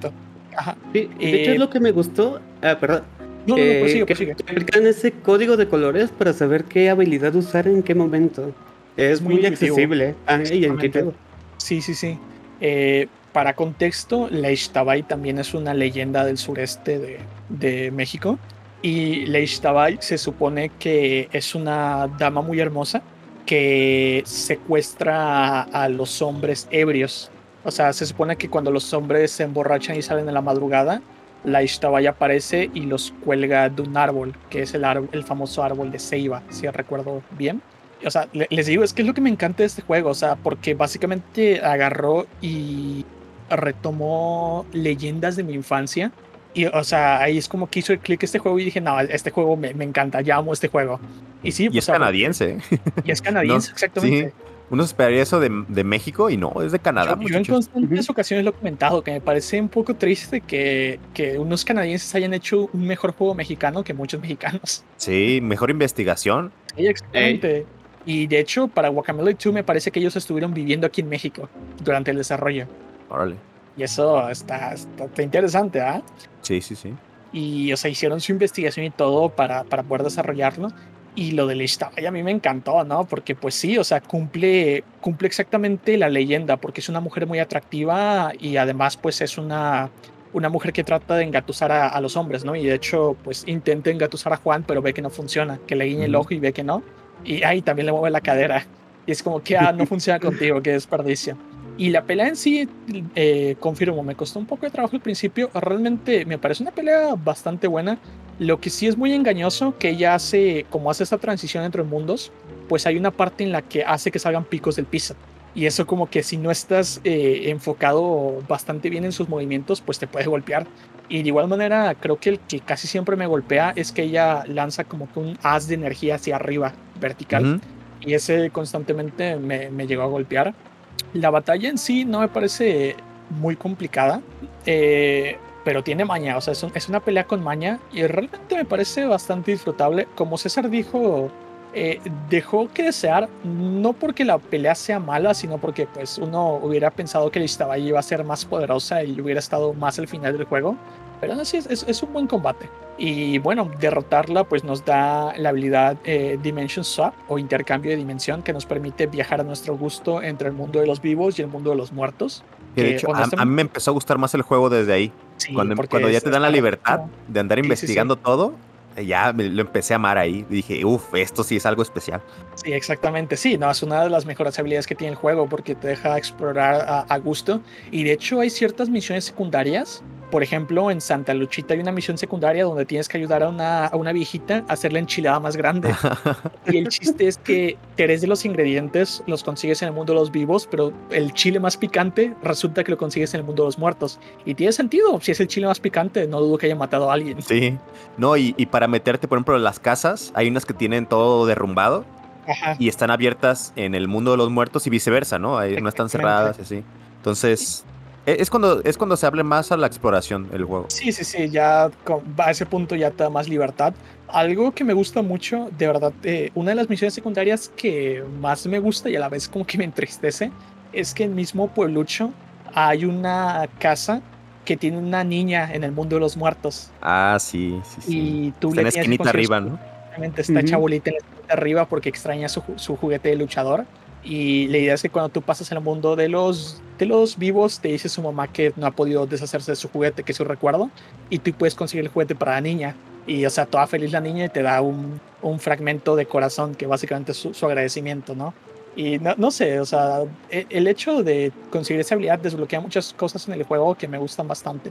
Ajá. Sí, de hecho Eh, es lo que me gustó. Ah, perdón. No, no, no, eh, prosigue, que prosigue. te aplican ese código de colores para saber qué habilidad usar en qué momento. Es Muy muy, accesible. Ah, y Exactamente. intuitivo. Sí, sí, sí. Eh, para contexto, Tabai también es una leyenda del sureste de, de México. Y Tabai se supone que es una dama muy hermosa que secuestra a, los hombres ebrios. O sea, se supone que cuando los hombres se emborrachan y salen en la madrugada, Leish Tabai aparece y los cuelga de un árbol, que es el, el famoso árbol de Ceiba, si recuerdo bien o sea, le- les digo, es que es lo que me encanta de este juego, o sea, porque básicamente agarró y retomó leyendas de mi infancia. Y, o sea, ahí es como que hizo el clic este juego y dije, no, este juego me, me encanta, ya amo este juego. Y sí, Y pues, es canadiense. Y es canadiense, No, exactamente. Uno esperaría eso de, de México y no, es de Canadá. Yo, yo en constantes ocasiones lo he comentado, que me parece un poco triste que, que unos canadienses hayan hecho un mejor juego mexicano que muchos mexicanos. Sí, mejor investigación. Sí, exactamente. Y de hecho, para Guacamole 2 me parece que ellos estuvieron viviendo aquí en México durante el desarrollo. Órale. Y eso está, está, está interesante, ¿ah? Sí, sí, sí. Y, o sea, hicieron su investigación y todo para, para poder desarrollarlo. Y lo de Ishtabay a mí me encantó, ¿no? Porque pues sí, o sea, cumple, cumple exactamente la leyenda, porque es una mujer muy atractiva y además pues es una, una mujer que trata de engatusar a, a los hombres, ¿no? Y de hecho pues intenta engatusar a Juan, pero ve que no funciona, que le guiña el ojo y ve que no. Y ahí también le mueve la cadera. Y es como que, ah, no funciona contigo, qué desperdicio. Y la pelea en sí, eh, confirmo, me costó un poco de trabajo al principio. Realmente me parece una pelea bastante buena. Lo que sí es muy engañoso, que ella hace, como hace esta transición entre mundos, pues hay una parte en la que hace que salgan picos del piso. Y eso como que si no estás eh, enfocado bastante bien en sus movimientos, pues te puede golpear. Y de igual manera, creo que el que casi siempre me golpea es que ella lanza como que un haz de energía hacia arriba, vertical. Ujú. Y ese constantemente me, me llegó a golpear. La batalla en sí no me parece muy complicada, eh, pero tiene maña, o sea, es, es una pelea con maña y realmente me parece bastante disfrutable. Como César dijo, eh, dejó que desear, no porque la pelea sea mala, sino porque pues uno hubiera pensado que la Ishtabai iba a ser más poderosa y hubiera estado más al final del juego. Pero es, es- un buen combate. Y bueno, derrotarla pues nos da la habilidad eh, Dimension Swap o intercambio de dimensión que nos permite viajar a nuestro gusto entre el mundo de los vivos y el mundo de los muertos. Que de Que, hecho, a, a mí me empezó a gustar más el juego desde ahí. Sí, cuando, cuando ya te dan la libertad de andar Sí, sí, sí. investigando todo, eh, ya me- lo empecé a amar ahí. Y dije, uff, esto sí es algo especial. Sí, exactamente. Sí, no, es una de las mejores habilidades que tiene el juego porque te deja explorar a, a gusto. Y de hecho hay ciertas misiones secundarias por ejemplo, en Santa Luchita hay una misión secundaria donde tienes que ayudar a una, a una viejita a hacer la enchilada más grande. y el chiste es que tres de los ingredientes los consigues en el mundo de los vivos, pero el chile más picante resulta que lo consigues en el mundo de los muertos. Y tiene sentido, si es el chile más picante, no dudo que haya matado a alguien. Sí, no, y, y para meterte, por ejemplo, en las casas, hay unas que tienen todo derrumbado Ajá. y están abiertas en el mundo de los muertos y viceversa, ¿no? Ahí no están cerradas así. Entonces, es cuando, es cuando se hable más a la exploración el juego. Sí, sí, sí, ya a ese punto ya te da más libertad. Algo que me gusta mucho, de verdad, eh, una de las misiones secundarias que más me gusta y a la vez como que me entristece, es que en el mismo pueblucho hay una casa que tiene una niña en el mundo de los muertos. Ah, sí, sí, sí. Y tú Está en la le tienes que esquinita arriba, ¿no? Ujú. chabolita en la esquina de arriba porque extraña su, su juguete de luchador. Y la idea es que cuando tú pasas al mundo de los, de los vivos, te dice su mamá que no ha podido deshacerse de su juguete, que es su recuerdo, y tú puedes conseguir el juguete para la niña. Y, o sea, toda feliz la niña y te da un, un fragmento de corazón que básicamente es su, su agradecimiento, ¿no? Y no, no sé, o sea, e- el hecho de conseguir esa habilidad desbloquea muchas cosas en el juego que me gustan bastante.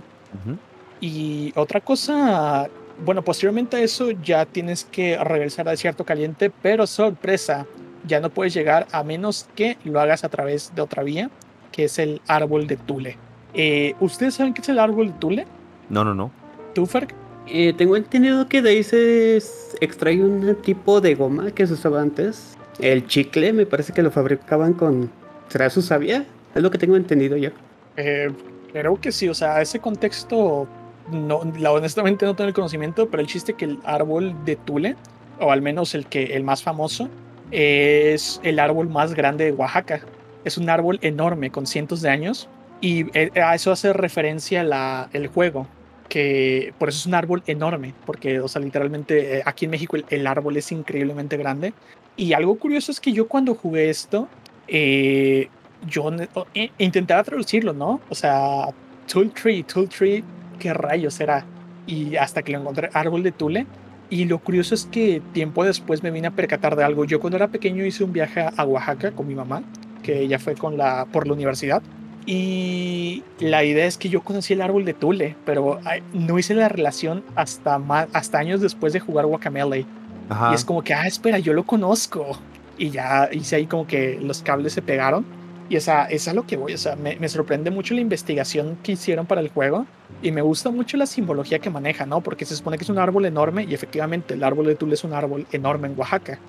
Y otra cosa, bueno, posteriormente a eso ya tienes que regresar a desierto caliente, pero sorpresa, ya no puedes llegar a menos que lo hagas a través de otra vía, que es el árbol de Tule. Eh, ¿Ustedes saben qué es el árbol de Tule? No, no, no. ¿Tú, Ferg? Eh, tengo entendido que de ahí se extrae un tipo de goma que se usaba antes. El chicle, me parece que lo fabricaban con. ¿Será su savia? Es lo que tengo entendido yo. Eh, creo que sí, o sea, ese contexto, no, la, honestamente no tengo el conocimiento, pero el chiste que el árbol de Tule, o al menos el, que, el más famoso, es el árbol más grande de Oaxaca. Es un árbol enorme con cientos de años y eh, a eso hace referencia la, el juego, que por eso es un árbol enorme, porque, o sea, literalmente eh, aquí en México el, árbol es increíblemente grande. Y algo curioso es que yo cuando jugué esto, eh, yo i- intentaba traducirlo, ¿no? O sea, Tool Tree, Tool Tree, ¿qué rayos era? Y hasta que lo encontré, árbol de Tule. Y lo curioso es que tiempo después me vine a percatar de algo. Yo cuando era pequeño hice un viaje a Oaxaca con mi mamá, que ella fue con la, por la universidad. Y la idea es que yo conocí el árbol de Tule, pero no hice la relación hasta, más, hasta años después de jugar Guacamele. Ajá. Y es como que, ah, espera, yo lo conozco. Y ya hice ahí como que los cables se pegaron. Y esa, es a lo que voy. O sea, me, me sorprende mucho la investigación que hicieron para el juego. Y me gusta mucho la simbología que maneja, ¿no? Porque se supone que es un árbol enorme. Y efectivamente, el árbol de Tule es un árbol enorme en Oaxaca.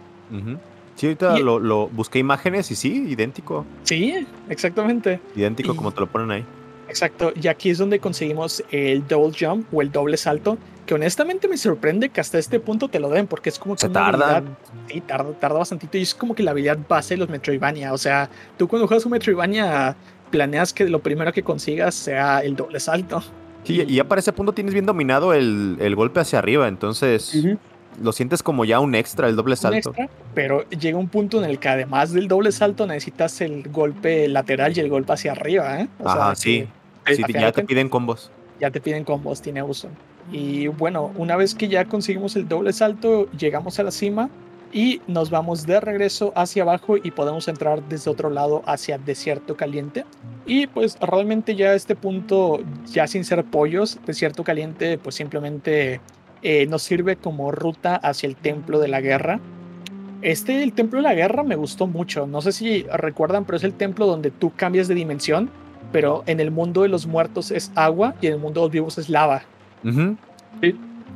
Sí, ahorita Y- lo, lo busqué imágenes y sí, idéntico. Sí, exactamente. Idéntico Y- como te lo ponen ahí. Exacto. Y aquí es donde conseguimos el double jump o el doble salto. Que honestamente me sorprende que hasta este punto te lo den. Porque es como que Se tardan. Sí, tarda, tarda bastantito y es como que la habilidad base de los Metroidvania. O sea, tú cuando juegas un Metroidvania planeas que lo primero que consigas sea el doble salto. Sí, y ya para ese punto tienes bien dominado el, el golpe hacia arriba, entonces lo sientes como ya un extra, el doble Un salto. extra, pero llega un punto en el que además del doble salto necesitas el golpe lateral y el golpe hacia arriba. ¿eh? O Ajá, sí. Sí, ya te piden combos. ya te piden combos, tiene uso. Y bueno, una vez que ya conseguimos el doble salto, llegamos a la cima y nos vamos de regreso hacia abajo y podemos entrar desde otro lado hacia desierto caliente. Y pues realmente ya a este punto, ya sin ser pollos, desierto caliente pues simplemente eh, nos sirve como ruta hacia el templo de la guerra. Este, el templo de la guerra, me gustó mucho. No sé si recuerdan, pero es el templo donde tú cambias de dimensión pero en el mundo de los muertos es agua y en el mundo de los vivos es lava. Ujú.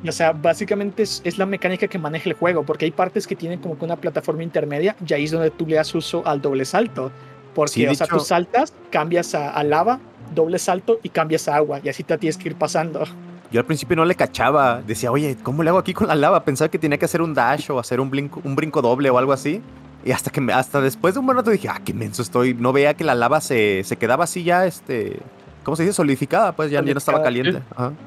O sea, básicamente es, es la mecánica que maneja el juego, porque hay partes que tienen como que una plataforma intermedia y ahí es donde tú le das uso al doble salto. Porque, Sí, o sea, tú saltas, cambias a, a lava, doble salto y cambias a agua y así te tienes que ir pasando. Yo al principio no le cachaba. Decía, oye, ¿cómo le hago aquí con la lava? Pensaba que tenía que hacer un dash o hacer un brinco, un brinco doble o algo así. Y hasta que me, hasta después de un buen rato dije, ah, qué menso estoy. No veía que la lava se, se quedaba así ya, este. ¿Cómo se dice? Solidificada, pues ya, ya no estaba caliente. Ajá.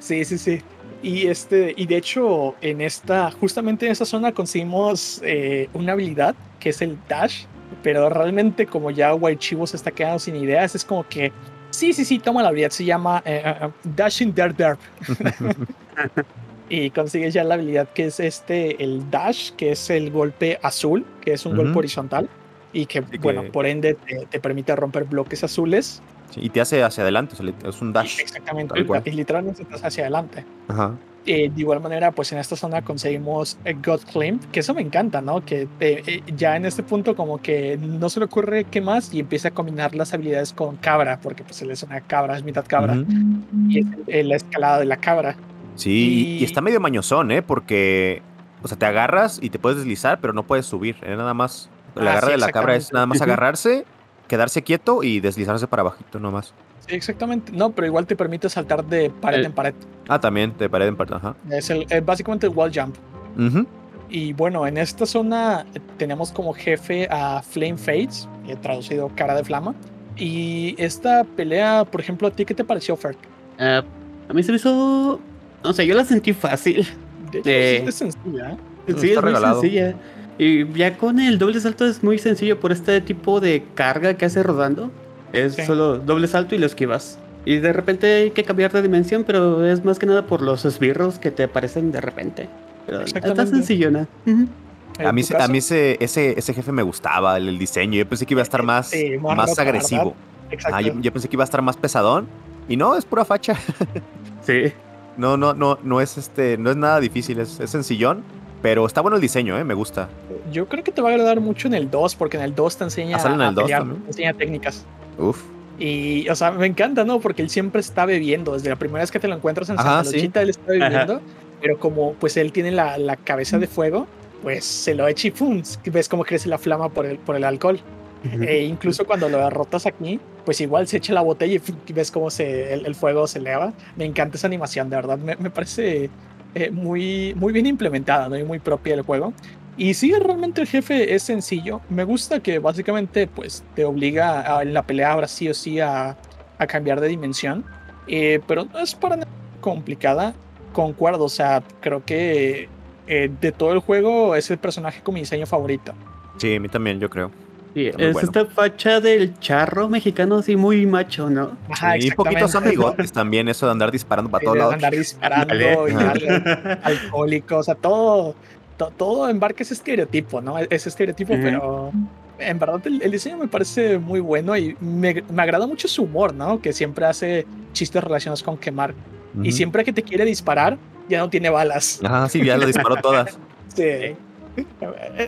Sí, sí, sí. Y este, y de hecho, en esta, justamente en esta zona conseguimos eh, una habilidad que es el dash, pero realmente como ya Chivo se está quedando sin ideas, es como que sí, sí, sí, toma la habilidad, se llama eh, eh, Dashing Dirt Dirt. y consigues ya la habilidad que es este, el dash, que es el golpe azul, que es un golpe Ujú. horizontal. Y que, bueno, por ende te, te permite romper bloques azules. Sí, y te hace hacia adelante, o sea, es un dash. Exactamente, y literalmente estás hacia adelante. Ajá. Eh, de igual manera, pues en esta zona conseguimos eh, God Claim, que eso me encanta, ¿no? Que eh, eh, ya en este punto como que no se le ocurre qué más y empieza a combinar las habilidades con cabra, porque pues él es una cabra, es mitad cabra, y es la escalada de la cabra. Sí, y... Está medio mañosón, ¿eh? Porque, o sea, te agarras y te puedes deslizar, pero no puedes subir. ¿eh? Nada más. La Ah, agarra sí, de la cabra es nada más agarrarse, quedarse quieto y deslizarse para abajito nomás. Sí, exactamente. No, pero igual te permite saltar de pared Eh. en pared. Ah, también, te pared en parte. Ajá. Es el, es básicamente el wall jump. Y bueno, en esta zona eh, tenemos como jefe a Flame Fates, eh, traducido cara de flama. Y esta pelea, por ejemplo, ¿a ti qué te pareció, Ferk? Ah, a mí se me hizo. No sé, yo la sentí fácil. De hecho, Eh. es, sencilla, ¿eh? Sí, es muy regalado. sencilla. Y ya con el doble salto es muy sencillo por este tipo de carga que hace rodando. Es Sí. solo doble salto y lo esquivas. Y de repente hay que cambiar de dimensión, pero es más que nada por los esbirros que te aparecen de repente. Pero está sencillona. Ujú. A mí, ¿En tu se- a mí ese, ese, ese jefe me gustaba, el, el diseño. Yo pensé que iba a estar más, Sí, más más agresivo. Ah, yo, yo pensé que iba a estar más pesadón. Y no, es pura facha. Sí. No, no, no, no es este, no es nada difícil, es, es sencillón. Pero está bueno el diseño, eh, me gusta. Yo creo que te va a agradar mucho en el 2, porque en el 2 te enseña Ah, ¿sale en a el 2 pelear, también? te enseña técnicas. Uf. Y, o sea, me encanta, ¿no? Porque él siempre está bebiendo. Desde la primera vez que te lo encuentras en Ajá, Santa sí. Luchita, él está bebiendo. Pero como pues él tiene la, la cabeza de fuego, pues se lo echa y ¡pum! Ves cómo crece la flama por el, por el alcohol. E incluso cuando lo derrotas aquí, pues igual se echa la botella y ves cómo se, el, el fuego se eleva. Me encanta esa animación, de verdad. Me, me parece eh, muy, muy bien implementada, ¿no? Y muy propia del juego. Y sí, realmente el jefe es sencillo. Me gusta que básicamente pues te obliga a, en la pelea ahora sí o sí a, a cambiar de dimensión. Eh, pero no es para nada complicada. Concuerdo, o sea, creo que eh, de todo el juego es el personaje con mi diseño favorito. Sí, a mí también, yo creo. Sí, Está muy es bueno. esta facha del charro mexicano así muy macho, ¿no? Ajá, y poquitos amigotes también, eso de andar disparando para Sí, todos de lados. andar disparando Dale. y darle alcohólico, o sea, todo, to- todo embarca ese estereotipo, ¿no? Ese estereotipo, pero en verdad el, el diseño me parece muy bueno y me, me agrada mucho su humor, ¿no? Que siempre hace chistes relacionados con quemar. Y siempre que te quiere disparar, ya no tiene balas. Ajá, sí, ya lo disparó todas. Sí.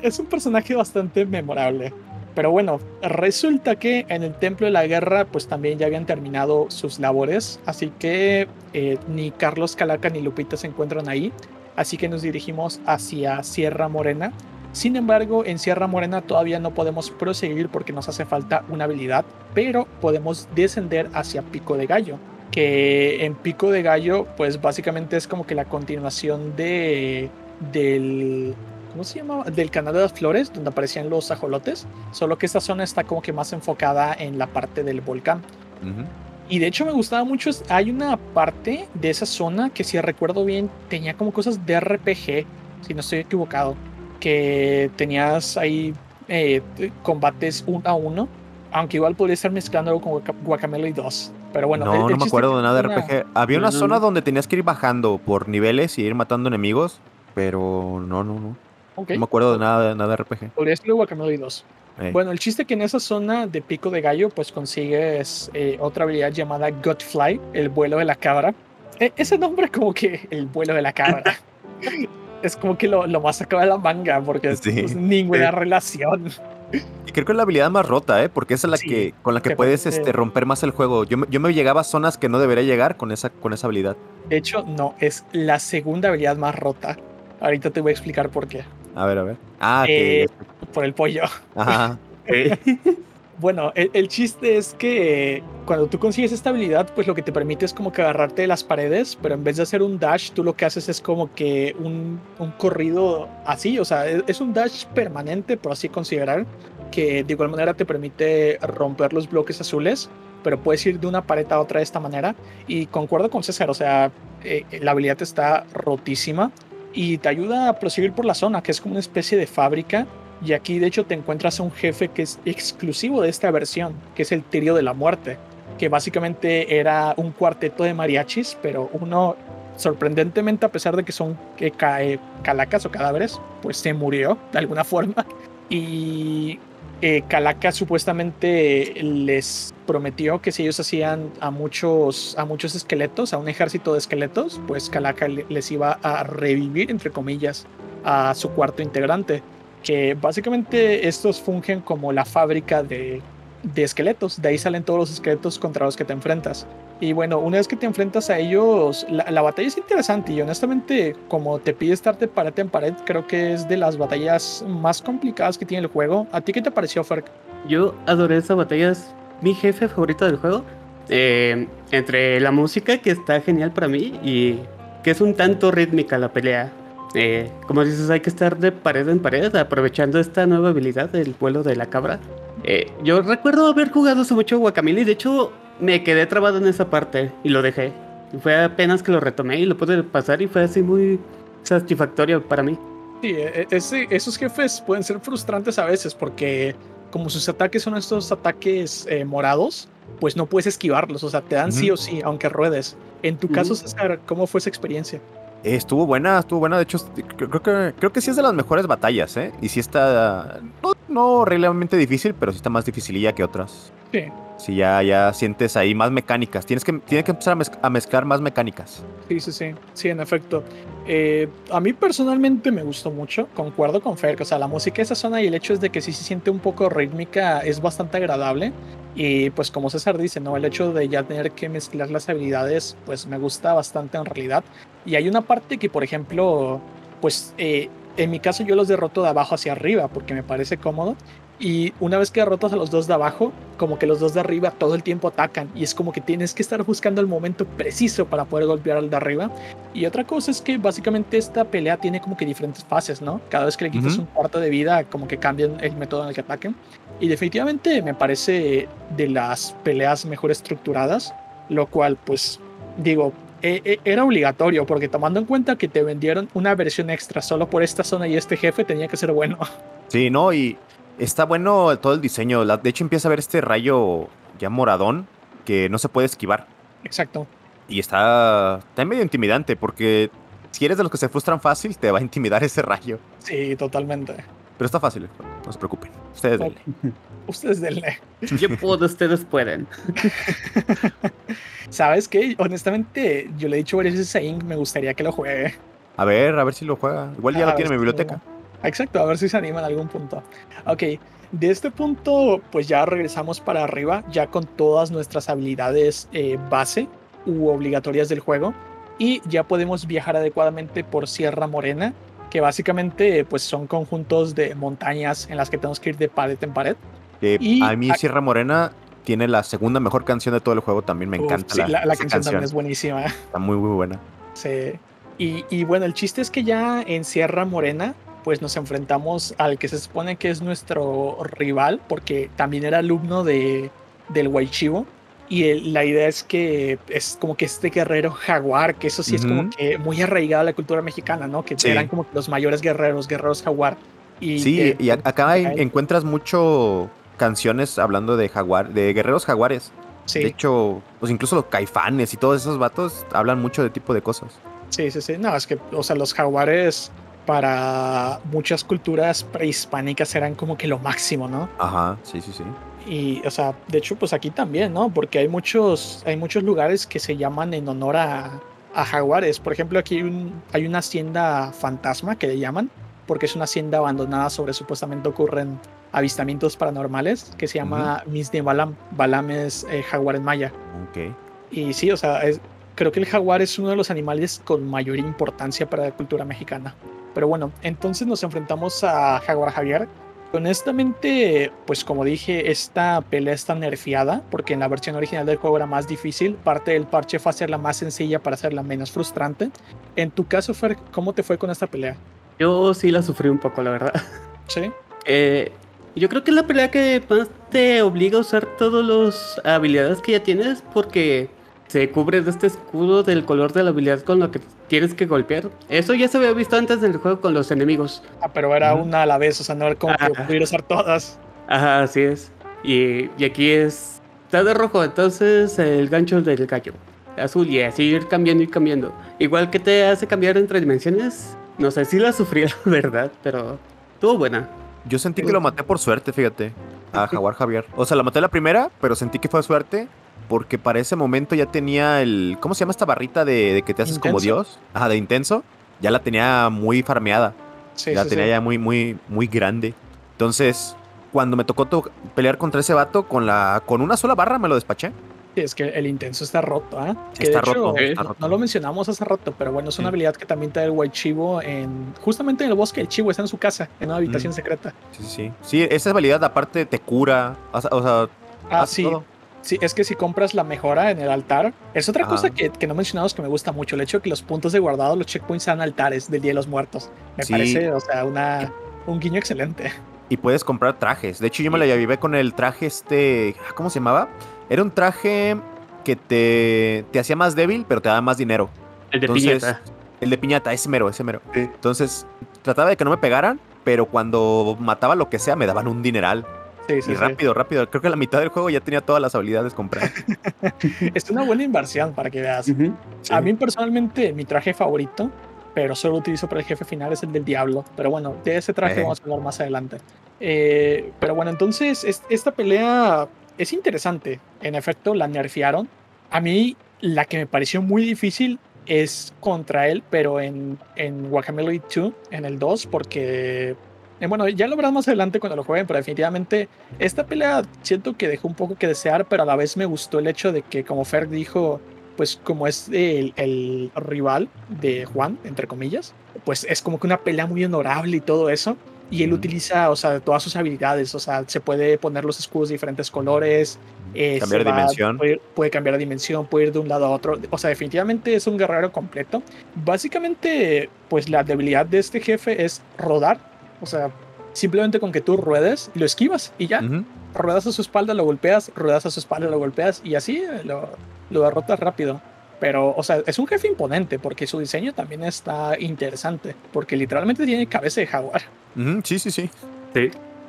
Es un personaje bastante memorable. Pero bueno, resulta que en el Templo de la Guerra pues también ya habían terminado sus labores, así que eh, ni Carlos Calaca ni Lupita se encuentran ahí, así que nos dirigimos hacia Sierra Morena. Sin embargo, en Sierra Morena todavía no podemos proseguir porque nos hace falta una habilidad, pero podemos descender hacia Pico de Gallo, que en Pico de Gallo pues básicamente es como que la continuación de del ¿cómo se llamaba? Del canal de las flores, donde aparecían los ajolotes, solo que esta zona está como que más enfocada en la parte del volcán. Ujú. Y de hecho me gustaba mucho, hay una parte de esa zona que si recuerdo bien tenía como cosas de RPG, si no estoy equivocado, que tenías ahí eh, combates uno a uno, aunque igual podría estar mezclándolo con Guaca- Guacamelee 2. Pero bueno, no, el- el no me acuerdo de nada de una- RPG. Había una No, no, zona donde tenías que ir bajando por niveles y ir matando enemigos, pero no, no, no. No me acuerdo de nada, de nada de RPG. podría ser Guacamelee 2. Eh, Bueno, el chiste que en esa zona de Pico de Gallo, pues consigues eh, otra habilidad llamada Godfly, el vuelo de la cabra. E- ese nombre como que el vuelo de la cabra. es como que lo, lo más sacado de la manga, porque es Sí. pues, ninguna Sí. relación. Y creo que es la habilidad más rota, ¿eh? Porque esa es la Sí, que con la que puedes parece- este, romper más el juego. Yo, me- yo me llegaba a zonas que no debería llegar con esa, con esa habilidad. De hecho, no, es la segunda habilidad más rota. Ahorita te voy a explicar por qué. A ver, a ver. Ah, Eh, que. Por el pollo. Ajá. Eh, Bueno, el, el chiste es que eh, cuando tú consigues esta habilidad, pues lo que te permite es como que agarrarte de las paredes, pero en vez de hacer un dash, tú lo que haces es como que un, un corrido así, o sea, es, es un dash permanente, por así considerar, que de igual manera te permite romper los bloques azules, pero puedes ir de una pared a otra de esta manera. Y concuerdo con César, o sea, eh, la habilidad está rotísima y te ayuda a proseguir por la zona, que es como una especie de fábrica y aquí de hecho te encuentras a un jefe que es exclusivo de esta versión, que es el Trío de la Muerte, que básicamente era un cuarteto de mariachis, pero uno sorprendentemente a pesar de que son eh, ca- eh, calacas o cadáveres, pues se murió de alguna forma. Y eh, Calaca supuestamente les prometió que si ellos hacían a muchos, a muchos esqueletos, a un ejército de esqueletos, pues Calaca les iba a revivir, entre comillas, a su cuarto integrante. Que básicamente estos fungen como la fábrica de, de esqueletos. De ahí salen todos los esqueletos contra los que te enfrentas. Y bueno, una vez que te enfrentas a ellos, la, batalla es interesante y honestamente, como te pide estar de pared en pared, creo que es de las batallas más complicadas que tiene el juego. ¿A ti qué te pareció, Ferk? Yo adoré esa batalla, es mi jefe favorito del juego. Eh, entre la música, que está genial para mí, y que es un tanto rítmica la pelea. Eh, como dices, hay que estar de pared en pared, aprovechando esta nueva habilidad del vuelo de la cabra. Eh, yo recuerdo haber jugado hace mucho Guacamole, de hecho me quedé trabado en esa parte y lo dejé. Y fue apenas que lo retomé y lo pude pasar y fue así muy satisfactorio para mí. Sí, e, e, esos jefes pueden ser frustrantes a veces porque como sus ataques son estos ataques eh, morados, pues no puedes esquivarlos, o sea, te dan sí o sí, aunque ruedes. En tu caso, César, ¿cómo fue esa experiencia? estuvo buena, estuvo buena. De hecho, creo que, creo que sí es de las mejores batallas, ¿eh? Y sí está, no, no realmente difícil, pero sí está más dificililla que otras. Sí. Si ya, ya sientes ahí más mecánicas. Tienes que, tienes que empezar a, mezclar más mecánicas. Sí, sí, sí. Sí, en efecto. Eh, a mí personalmente me gustó mucho. Concuerdo con Fer. O sea, la música de esa zona y el hecho es de que sí se siente un poco rítmica es bastante agradable. Y pues como César dice, ¿no? El hecho de ya tener que mezclar las habilidades, pues me gusta bastante en realidad. Y hay una parte que, por ejemplo, pues eh, en mi caso yo los derroto de abajo hacia arriba porque me parece cómodo. Y una vez que derrotas a los dos de abajo, como que los dos de arriba todo el tiempo atacan. Y es como que tienes que estar buscando el momento preciso para poder golpear al de arriba. Y otra cosa es que básicamente esta pelea tiene como que diferentes fases, ¿no? Cada vez que le quitas un cuarto de vida, como que cambian el método en el que ataquen. Y definitivamente me parece de las peleas mejor estructuradas. Lo cual, pues, digo, e, e, era obligatorio, porque tomando en cuenta que te vendieron una versión extra solo por esta zona y este jefe, tenía que ser bueno. Sí, no, y Está bueno todo el diseño. De hecho, empieza a ver este rayo ya moradón que no se puede esquivar. Exacto. Y está, está medio intimidante porque si eres de los que se frustran fácil, te va a intimidar ese rayo. Sí, totalmente. Pero está fácil, no se preocupen. Ustedes denle. Ustedes denle. Yo puedo, ustedes pueden. ¿Sabes qué? Honestamente, yo le he dicho varias veces a Ink, me gustaría que lo juegue. A ver, a ver si lo juega. Igual ya lo tiene en mi biblioteca. Exacto, a ver si se anima en algún punto. Ok, de este punto pues ya regresamos para arriba, ya con todas nuestras habilidades eh, base u obligatorias del juego. Y ya podemos viajar adecuadamente por Sierra Morena, que básicamente pues son conjuntos de montañas en las que tenemos que ir de pared en pared. y a mí Sierra Morena tiene la segunda mejor canción de todo el juego, también me encanta. Sí, la, canción, también es buenísima. Está muy, muy buena. Sí. Y, y, bueno, el chiste es que ya en Sierra Morena pues nos enfrentamos al que se supone que es nuestro rival, porque también era alumno de, del Waichivo. Y la idea es que es como que este guerrero jaguar, que eso sí es como que muy arraigado a la cultura mexicana, ¿no? Que eran como los mayores guerreros, guerreros jaguar. Y sí, y acá encuentras mucho canciones hablando de jaguar, de guerreros jaguares. Sí. De hecho, pues incluso los caifanes y todos esos vatos hablan mucho de tipo de cosas. Sí, sí, sí. No, es que, o sea, los jaguares para muchas culturas prehispánicas eran como que lo máximo, ¿no? Ajá, sí, sí, sí. Y, o sea, de hecho, pues aquí también, ¿no? Porque hay muchos, hay muchos lugares que se llaman en honor a, jaguares. Por ejemplo, aquí hay, un, hay una hacienda fantasma que le llaman, porque es una hacienda abandonada sobre supuestamente ocurren avistamientos paranormales, que se llama uh Balam. Balam es eh, jaguar en maya. Ok. Y sí, o sea, creo que el jaguar es uno de los animales con mayor importancia para la cultura mexicana. Pero bueno, entonces nos enfrentamos a Jaguar Javier. Honestamente, pues como dije, esta pelea está nerfeada porque en la versión original del juego era más difícil. Parte del parche fue hacerla más sencilla para hacerla menos frustrante. En tu caso, Fer, ¿cómo te fue con esta pelea? Yo sí la sufrí un poco, la verdad. Sí. Eh, yo creo que es la pelea que más te obliga a usar todas las habilidades que ya tienes porque se cubre de este escudo del color de la habilidad con lo que tienes que golpear. Eso ya se había visto antes del juego con los enemigos. Ah, pero era una a la vez, o sea, no era como que pudiera usar todas. Ajá, así es. Y, y, aquí es. Está de rojo, entonces el gancho del gallo. Azul y así ir cambiando y cambiando. Igual que te hace cambiar entre dimensiones. No sé si la sufrí, la verdad, pero estuvo buena. Yo sentí que lo maté por suerte, fíjate. A Jaguar Javier. O sea, la maté la primera, pero sentí que fue suerte. Porque para ese momento ya tenía el. ¿Cómo se llama esta barrita de, de que te haces como. Dios? Ajá, de intenso. Ya la tenía muy farmeada. Sí, la sí, tenía sí. ya muy, muy, muy grande. Entonces, cuando me tocó to- pelear contra ese vato, con la. con una sola barra me lo despaché. Sí, es que el intenso está roto, ¿ah? Que Está de hecho, roto, está no- roto. No lo mencionamos hace rato, pero bueno, es una Sí. habilidad que también te da el White Chivo en. Justamente en el bosque, el Chivo está en su casa, en una habitación Mm. secreta. Sí, sí, sí. Sí, esa habilidad aparte te cura. O sea, o sea, Ah, sí. todo. Sí, es que si compras la mejora en el altar, es otra Ajá. cosa que, que no mencionamos que me gusta mucho, el hecho de que los puntos de guardado, los checkpoints sean altares del Día de los Muertos. Me Sí. parece, o sea, una, un guiño excelente. Y puedes comprar trajes. De hecho, yo me la llevé con el traje este. ¿Cómo se llamaba? Era un traje que te, te hacía más débil, pero te daba más dinero. El de Entonces, piñata. El de piñata, ese mero, ese mero. Sí. Entonces, trataba de que no me pegaran, pero cuando mataba lo que sea, me daban un dineral. Sí, sí, y sí. rápido, rápido. Creo que a la mitad del juego ya tenía todas las habilidades compradas. Es una buena inversión para que veas. Ujú. A mí personalmente, mi traje favorito, pero solo utilizo para el jefe final, es el del diablo. Pero bueno, de ese traje Eh. vamos a hablar más adelante. Eh, pero bueno, entonces es- esta pelea es interesante. En efecto, la nerfearon. A mí, la que me pareció muy difícil es contra él, pero en, en Guacamelee 2, en el 2, porque... eh, bueno, ya lo verán más adelante cuando lo jueguen, pero definitivamente esta pelea siento que dejó un poco que desear, pero a la vez me gustó el hecho de que, como Fer dijo, pues como es el, el rival de Juan, entre comillas, pues es como que una pelea muy honorable y todo eso. Y él utiliza, o sea, todas sus habilidades, o sea, se puede poner los escudos de diferentes colores, eh, Cambiar va- dimensión. Puede, puede cambiar de dimensión, puede ir de un lado a otro. O sea, definitivamente es un guerrero completo. Básicamente, pues la debilidad de este jefe es rodar. O sea, simplemente con que tú ruedes, lo esquivas y ya. Ruedas a su espalda, lo golpeas, ruedas a su espalda, lo golpeas y así lo, lo derrotas rápido. Pero, o sea, es un jefe imponente porque su diseño también está interesante. Porque literalmente tiene cabeza de jaguar. Sí, sí. Sí.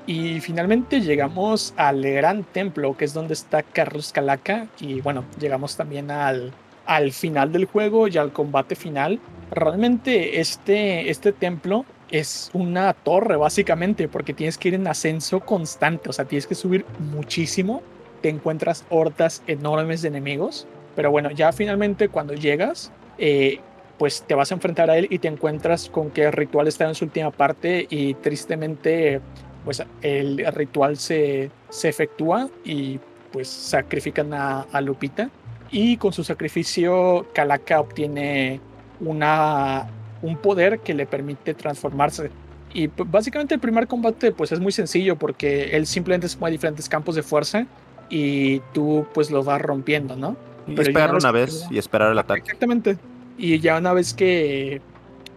Y finalmente llegamos al gran templo, que es donde está Carlos Calaca. Y bueno, llegamos también al, al final del juego y al combate final. Realmente este, este templo es una torre, básicamente, porque tienes que ir en ascenso constante. O sea, tienes que subir muchísimo. Te encuentras hordas enormes de enemigos. Pero bueno, ya finalmente cuando llegas, eh, pues te vas a enfrentar a él y te encuentras con que el ritual está en su última parte y tristemente pues el ritual se, se efectúa y pues sacrifican a, a Lupita y con su sacrificio Calaca obtiene una, un poder que le permite transformarse y básicamente el primer combate pues es muy sencillo porque él simplemente se mueve a diferentes campos de fuerza y tú pues lo vas rompiendo, ¿no? Y Pero es ya pegarle una vez vez que- y esperar el ataque. Exactamente. Y ya una vez que,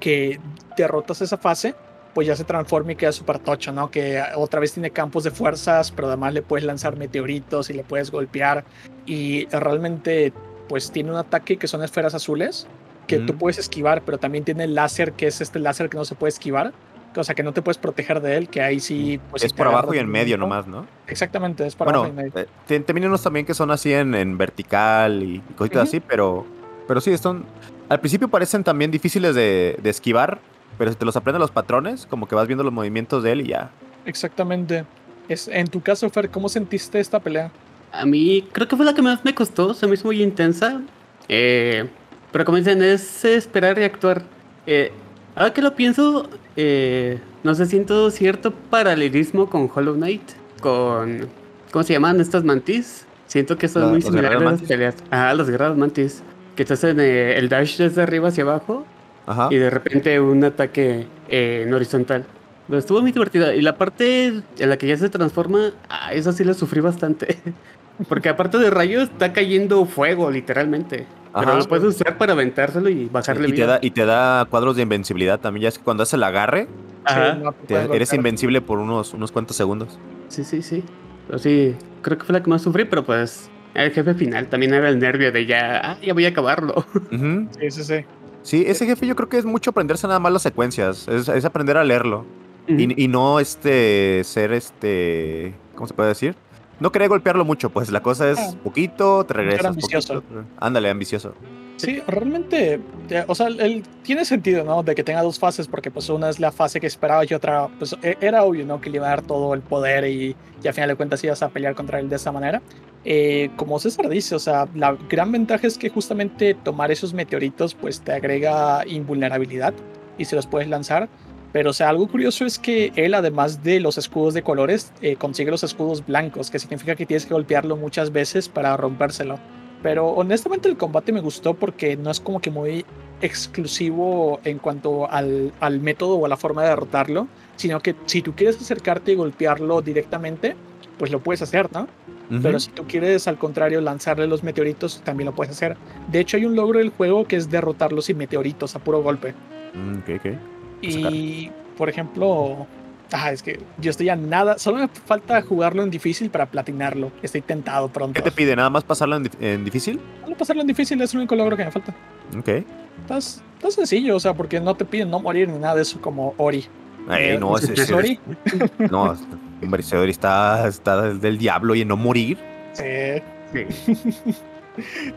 que derrotas esa fase, pues ya se transforma y queda súper tocho, ¿no? Que otra vez tiene campos de fuerzas, pero además le puedes lanzar meteoritos y le puedes golpear. Y realmente, pues tiene un ataque que son esferas azules, que tú puedes esquivar, pero también tiene el láser, que es este láser que no se puede esquivar. O sea, que no te puedes proteger de él, que ahí sí... Pues, es si por abajo y en medio momento- nomás, ¿no? Exactamente, es por Bueno, abajo y en medio. eh, también unos también que son así en, en vertical y, y cositas así, pero, pero sí, son. Al principio parecen también difíciles de, de esquivar, pero si te los aprendes los patrones, como que vas viendo los movimientos de él y ya. Exactamente. Es, en tu caso, Fer, ¿cómo sentiste esta pelea? A mí creo que fue la que más me costó, se me hizo muy intensa. Eh, pero como dicen, es esperar y actuar. Eh, ahora que lo pienso, eh, no sé, siento cierto paralelismo con Hollow Knight, con... ¿Cómo se llaman estas mantis? Siento que son La- muy similares guerreros las peleas. Ah, los guerreros mantis. Que te hacen eh, el dash desde arriba hacia abajo Ajá. y de repente un ataque eh, en horizontal. Pero estuvo muy divertida. Y la parte en la que ya se transforma, ah, esa sí la sufrí bastante. Porque aparte de rayos, está cayendo fuego, literalmente. Pero Ajá. lo puedes usar para aventárselo y bajarle Y te, vida. da, y te da cuadros de invencibilidad también. Ya es que cuando hace el agarre, Ajá. Te- eres invencible por unos, unos cuantos segundos. Sí, sí, sí. Pero sí, creo que fue la que más sufrí, pero pues el jefe final también era el nervio de ya, ah, ya voy a acabarlo. Ujú. Sí, sí, sí. Sí, ese jefe yo creo que es mucho aprenderse nada más las secuencias. Es, es aprender a leerlo. Y, y no este ser este. ¿Cómo se puede decir? No quería golpearlo mucho, pues la cosa es Ah. poquito, te regresas. ambicioso. poquito, ándale, ambicioso. Sí, realmente, eh, o sea, el, tiene sentido, ¿no? De que tenga dos fases, porque pues una es la fase que esperaba y otra, pues e- era obvio, ¿no? Que le iba a dar todo el poder y, y al final de cuentas ibas a pelear contra él de esa manera. Eh, como César dice, o sea, la gran ventaja es que justamente tomar esos meteoritos pues te agrega invulnerabilidad y se los puedes lanzar. Pero, o sea, algo curioso es que él, además de los escudos de colores, eh, consigue los escudos blancos, que significa que tienes que golpearlo muchas veces para rompérselo. Pero honestamente el combate me gustó porque no es como que muy exclusivo en cuanto al, al método o a la forma de derrotarlo, sino que si tú quieres acercarte y golpearlo directamente, pues lo puedes hacer, ¿no? Pero si tú quieres al contrario lanzarle los meteoritos, también lo puedes hacer. De hecho hay un logro del juego que es derrotarlos sin meteoritos a puro golpe. Mm, ok, ok. Y, por ejemplo, ah, es que yo estoy a nada, solo me falta jugarlo en difícil para platinarlo. Estoy tentado pronto. ¿Qué te pide? ¿Nada más pasarlo en, dif- en difícil? Solo pasarlo en difícil es el único logro que me falta. Ok. Está, está sencillo, o sea, porque no te piden no morir ni nada de eso como Ori. Eh, no, ese, ese- Ori, no, hombre, ese Ori está, está del, del diablo y en no morir. sí. Sí.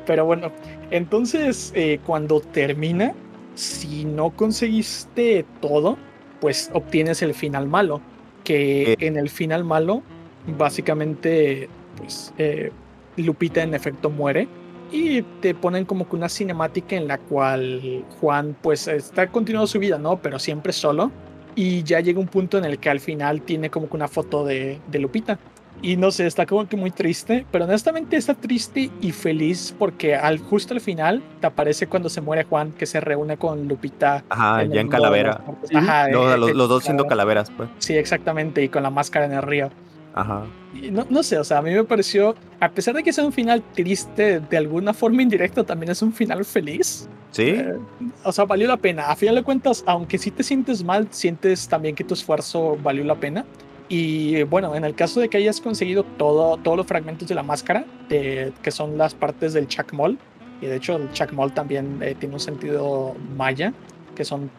Pero bueno, entonces eh, cuando termina, si no conseguiste todo, pues obtienes el final malo. Que en el final malo, básicamente, pues eh, Lupita en efecto muere. Y te ponen como que una cinemática en la cual Juan pues está continuando su vida, ¿no? Pero siempre solo. Y ya llega un punto en el que al final tiene como que una foto de, de Lupita. Y no sé, está como que muy triste, pero honestamente está triste y feliz porque al justo al final te aparece cuando se muere Juan, que se reúne con Lupita. Ajá, ya en calavera. Ajá, No, eh, los, los dos siendo calavera. calaveras, pues. Sí, exactamente, y con la máscara en el río. Ajá. Y no, no sé, o sea, a mí me pareció, a pesar de que sea un final triste, de alguna forma indirecta, también es un final feliz. ¿Sí? Eh, o sea, valió la pena. A final de cuentas, aunque sí te sientes mal, sientes también que tu esfuerzo valió la pena. Y bueno, en el caso de que hayas conseguido todo, todos los fragmentos de la máscara, de- que son las partes del Chacmol, y de hecho el Chacmol también eh, tiene un sentido maya, que son,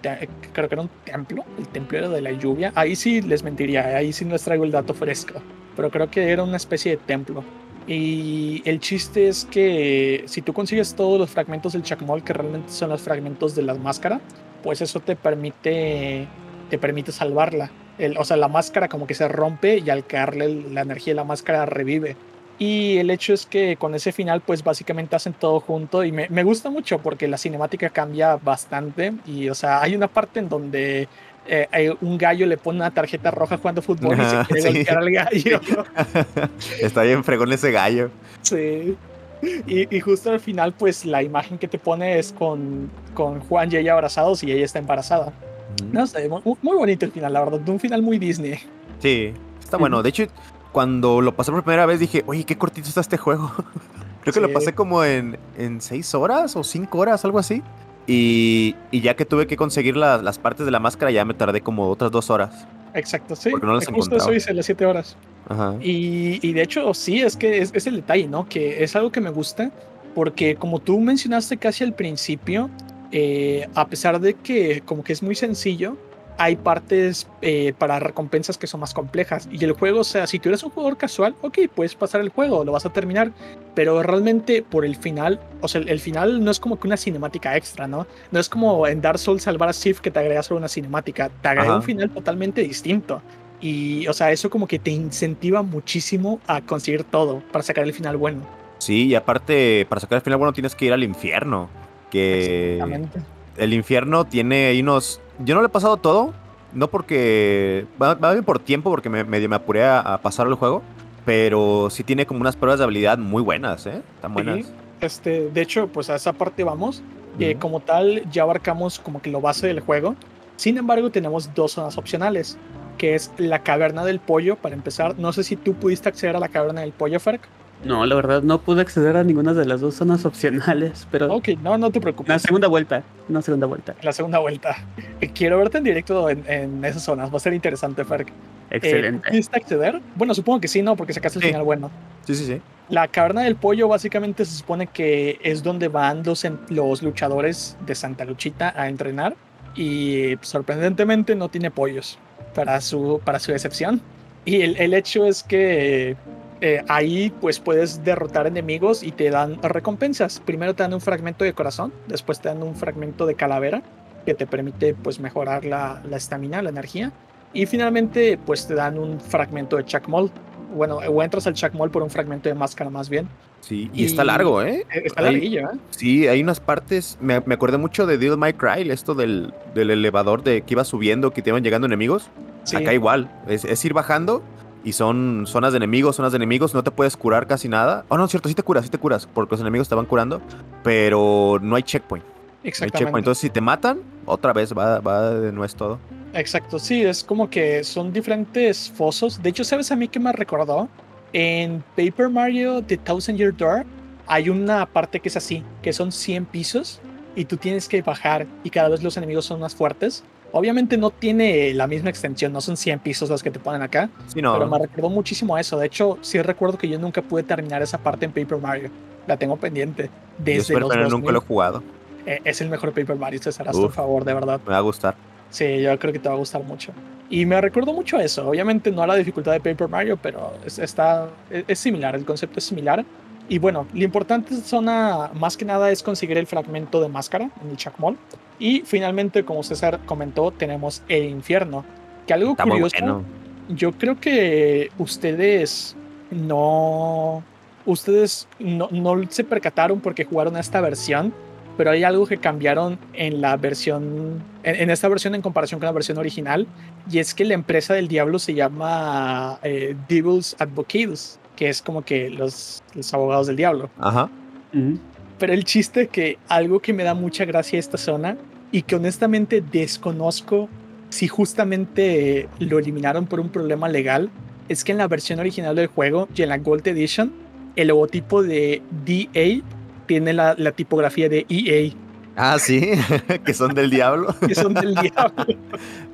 creo que era un templo, el templero de la lluvia. Ahí sí les mentiría, ahí sí no les traigo el dato fresco, pero creo que era una especie de templo. Y el chiste es que si tú consigues todos los fragmentos del Chacmol, que realmente son los fragmentos de la máscara, pues eso te permite, te permite salvarla. El- o sea, la máscara como que se rompe y al caerle la energía de la máscara revive. Y el hecho es que con ese final, pues básicamente hacen todo junto y me, me gusta mucho porque la cinemática cambia bastante. Y, o sea, hay una parte en donde eh, un gallo le pone una tarjeta roja jugando fútbol y se quiere sí. al gallo. Está bien fregón ese gallo. Sí. Y, y justo al final, pues la imagen que te pone es con, con Juan y ella abrazados y ella está embarazada. No sé, mu- muy, bonito el final, la verdad. Un final muy Disney. Sí, está bueno. De hecho, cuando lo pasé por primera vez dije, oye, qué cortito está este juego. Creo que lo Sí. pasé como en, en seis horas o cinco horas, algo así. Y, y ya que tuve que conseguir la- las partes de la máscara, ya me tardé como otras dos horas. Exacto, sí. Porque no las Justo encontraba. eso hice las 7 horas. Ajá. Y, y de hecho, sí, es que es, es el detalle, ¿no? Que es algo que me gusta, porque como tú mencionaste casi al principio, eh, a pesar de que como que es muy sencillo, hay partes eh, para recompensas que son más complejas. Y el juego, o sea, si tú eres un jugador casual, ok, puedes pasar el juego, lo vas a terminar, pero realmente por el final, o sea, el, final no es como que una cinemática extra, ¿no? No es como en Dark Souls salvar a Sif que te agrega solo una cinemática, te agrega Ajá. un final totalmente distinto. Y, o sea, eso como que te incentiva muchísimo a conseguir todo para sacar el final bueno. Sí, y aparte, para sacar el final bueno tienes que ir al infierno. Que el infierno tiene ahí unos... Yo no lo he pasado todo, no porque... Va, bien por tiempo, porque me, me apuré a, a pasar el juego. Pero sí tiene como unas pruebas de habilidad muy buenas, ¿eh? Están buenas. Sí, este, de hecho, pues a esa parte vamos. Ujú. como tal, ya abarcamos como que lo base del juego. Sin embargo, tenemos dos zonas opcionales, que es la caverna del pollo, para empezar. No sé si tú pudiste acceder a la caverna del pollo, Ferk. No, la verdad no pude acceder a ninguna de las dos zonas opcionales, pero Ok, no, no te una preocupes. segunda vuelta, una segunda vuelta. La segunda vuelta. Eh, Quiero verte en directo en, en esas zonas. Va a ser interesante, Ferk. Eh, Excelente. ¿Pudiste acceder? Bueno, supongo que sí, ¿no? Porque sacaste el Sí. final bueno. Sí, sí, sí. La caverna del pollo básicamente se supone que es donde van los, los luchadores de Santa Luchita a entrenar y sorprendentemente no tiene pollos para su, para su excepción. Y el, el hecho es que eh, ahí pues puedes derrotar enemigos y te dan recompensas. Primero te dan un fragmento de corazón, después te dan un fragmento de calavera que te permite pues mejorar la estamina, la, energía. Y finalmente pues te dan un fragmento de Chakmol. Bueno, o entras al Chakmol por un fragmento de máscara más bien. Sí, y, está largo, ¿eh? Está larguillo, ¿eh? Sí, hay unas partes. Me, me acordé mucho de Deal My Cry, esto del, del, elevador de que iba subiendo, que te iban llegando enemigos. Acá igual. Es, es, ir bajando y son zonas de enemigos, zonas de enemigos. No te puedes curar casi nada. Oh, no, cierto, sí te curas, sí te curas, porque los enemigos te van curando, pero no hay checkpoint. Exactamente. Entonces, si te matan, otra vez va, va de nuevo todo. Exacto, sí, es como que son diferentes fosos. De hecho, ¿sabes a mí qué me recordó? En Paper Mario The Thousand Year Door hay una parte que es así, que son 100 pisos y tú tienes que bajar y cada vez los enemigos son más fuertes. Obviamente no tiene la misma extensión, no son 100 pisos los que te ponen acá, pero me recordó muchísimo a eso. De hecho, sí recuerdo que yo nunca pude terminar esa parte en Paper Mario. La tengo pendiente. Desde yo los nunca lo he jugado. Eh, es el mejor Paper Mario, César, haz tu favor, de verdad. Me va a gustar. Sí, yo creo que te va a gustar mucho. Y me recuerdo mucho eso. Obviamente no a la dificultad de Paper Mario, pero es, está, es, similar, el concepto es similar. Y bueno, lo importante zona más que nada es conseguir el fragmento de máscara en el Chacmol. Y finalmente, como César comentó, tenemos el infierno. Que algo curioso, yo creo que ustedes no, ustedes no, no se percataron porque jugaron a esta versión pero hay algo que cambiaron en la versión, en, esta versión en comparación con la versión original, y es que la empresa del diablo se llama eh, Devil's Advocates, que es como que los, los abogados del diablo. Ajá. Pero el chiste que algo que me da mucha gracia a esta zona, y que honestamente desconozco si justamente lo eliminaron por un problema legal, es que en la versión original del juego y en la Gold Edition, el logotipo de DA tiene la, tipografía de EA. Ah, sí, que son del diablo. que son del diablo.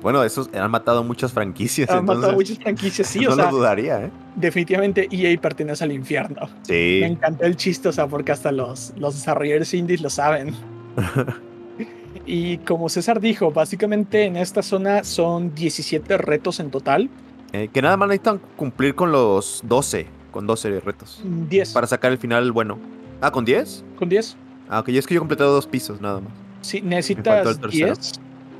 bueno, esos han matado muchas franquicias. Han matado muchas franquicias, sí. No lo dudaría, ¿eh? Definitivamente EA pertenece al infierno. Sí. Me encantó el chiste, o sea, porque hasta los, los desarrolladores indies lo saben. y como César dijo, básicamente en esta zona son 17 retos en total. Eh, que nada más necesitan cumplir con los 12, con 12 retos. 10. Para sacar el final bueno. Ah, ¿con 10? Con 10. Ah, ok, es que yo he completado dos pisos nada más. Sí, necesitas 10.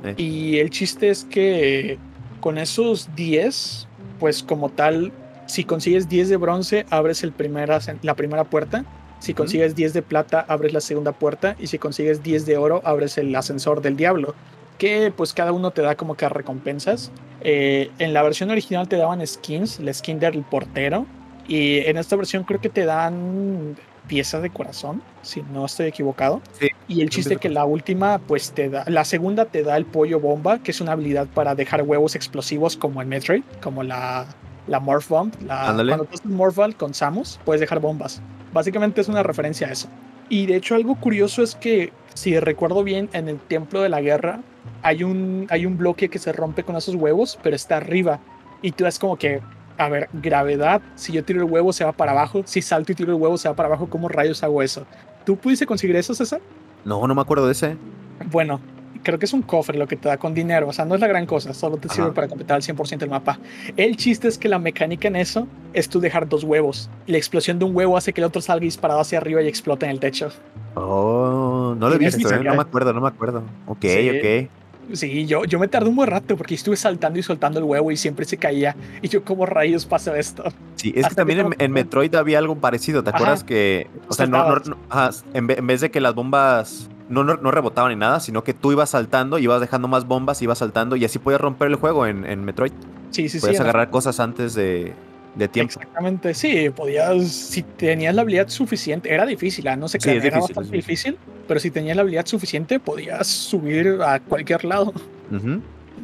Eh. Y el chiste es que con esos 10, pues como tal, si consigues 10 de bronce, abres el primera, la primera puerta. Si consigues 10 de plata, abres la segunda puerta. Y si consigues 10 de oro, abres el ascensor del diablo. Que pues cada uno te da como que recompensas. Eh, en la versión original te daban skins, la skin del portero. Y en esta versión creo que te dan pieza de corazón, si no estoy equivocado. y el chiste que la última, pues te da, la segunda te da el pollo bomba, que es una habilidad para dejar huevos explosivos como en Metroid, como la, la Morph Bomb. La, cuando tú Morph con Samus, puedes dejar bombas. Básicamente es una referencia a eso. Y de hecho algo curioso es que, si recuerdo bien, en el Templo de la Guerra hay un, hay un bloque que se rompe con esos huevos, pero está arriba. Y tú es como que, a ver, gravedad, si yo tiro el huevo se va para abajo, si salto y tiro el huevo se va para abajo, ¿cómo rayos hago eso? ¿Tú pudiste conseguir eso, César? No, no me acuerdo de ese. Bueno, creo que es un cofre lo que te da con dinero, o sea, no es la gran cosa, solo te sirve para completar al 100% el mapa. El chiste es que la mecánica en eso es tú dejar dos huevos. La explosión de un huevo hace que el otro salga disparado hacia arriba y explote en el techo. Oh, no lo he visto, ¿eh? no me acuerdo, no me acuerdo. Ok, ok. Sí, yo, yo me tardé un buen rato porque estuve saltando y soltando el huevo y siempre se caía. Y yo, ¿cómo rayos pasa esto? Sí, es que también en, Metroid había algo parecido. ¿Te acuerdas que, o sea, no, en, vez de que las bombas no, no, rebotaban ni nada, sino que tú ibas saltando, ibas dejando más bombas, ibas saltando y así podías romper el juego en, en Metroid. Sí, sí, Podías agarrar cosas antes de, de tiempo. Exactamente, sí, podías, si tenías la habilidad suficiente, era difícil, ¿ah? no sé qué, era bastante difícil, pero si tenías la habilidad suficiente, podías subir a cualquier lado.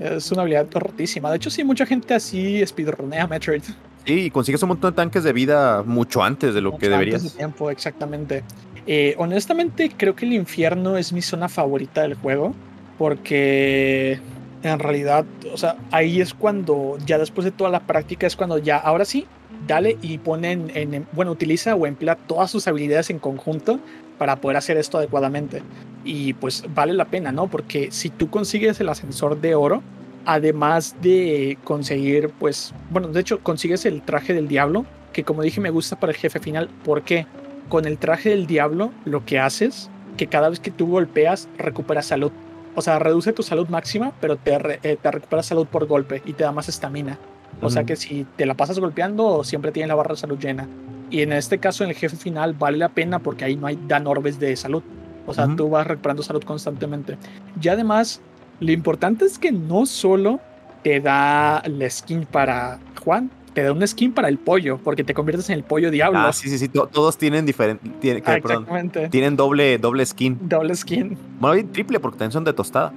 Es una habilidad rotísima. De hecho, sí, mucha gente así speedrunea Metroid. Sí, y consigues un montón de tanques de vida mucho antes de lo que deberías. Antes de tiempo, exactamente. Eh, honestamente, creo que el infierno es mi zona favorita del juego, porque en realidad, o sea, ahí es cuando, ya después de toda la práctica, es cuando ya, ahora sí, dale y ponen en, bueno, utiliza o emplea todas sus habilidades en conjunto para poder hacer esto adecuadamente. Y pues vale la pena, ¿no? Porque si tú consigues el ascensor de oro, además de conseguir, pues, bueno, de hecho consigues el traje del diablo, que como dije me gusta para el jefe final. ¿Por qué? Con el traje del diablo lo que haces, que cada vez que tú golpeas recuperas salud. O sea, reduce tu salud máxima, pero te, re- eh, te recupera salud por golpe y te da más estamina. O sea que si te la pasas golpeando, siempre tienes la barra de salud llena. Y en este caso, en el jefe final, vale la pena porque ahí no hay dan orbes de salud. O sea, tú vas recuperando salud constantemente. Y además, lo importante es que no solo te da la skin para Juan, te da una skin para el pollo, porque te conviertes en el pollo diablo. Ah, sí, sí, sí. to- todos tienen diferente. Tienen, Ah, perdón, tienen doble, doble skin. Doble skin. Bueno, hay triple porque también son de tostada.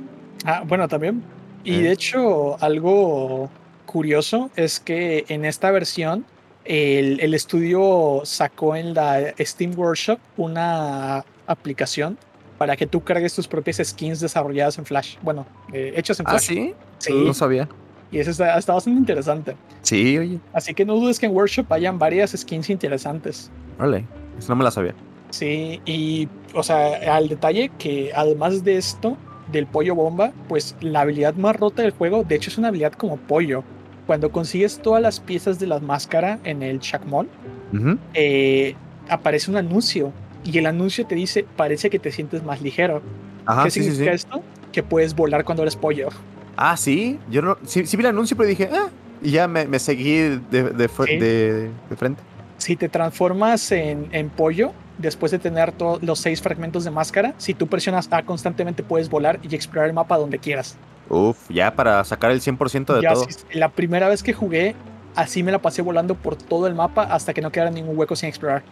Ah, bueno, también. Y Eh. de hecho, algo curioso es que en esta versión el, el estudio sacó en la Steam Workshop una aplicación para que tú cargues tus propias skins desarrolladas en Flash. Bueno, eh, hechas en Ah, Flash. sí. Sí, No sabía. Y eso está, está bastante interesante. Sí, oye. Así que no dudes que en Workshop hayan varias skins interesantes. Vale. Eso no me la sabía. Sí, y o sea, al detalle que además de esto, del pollo bomba, pues la habilidad más rota del juego, de hecho es una habilidad como pollo. Cuando consigues todas las piezas de la máscara en el Ujú. eh, aparece un anuncio y el anuncio te dice, parece que te sientes más ligero. Ajá, ¿Qué sí, sí, sí. significa esto? Que puedes volar cuando eres pollo. Ah, sí. Yo no. Sí, sí vi el anuncio, pero dije, ah. Y ya me, me seguí de, de, fue- Sí. de- de frente. Si te transformas en, en pollo, después de tener todos los seis fragmentos de máscara, si tú presionas A constantemente puedes volar y explorar el mapa donde quieras. Uf, ya para sacar el 100% de Ya todo. sí, la primera vez que jugué, así me la pasé volando por todo el mapa hasta que no quedara ningún hueco sin explorar.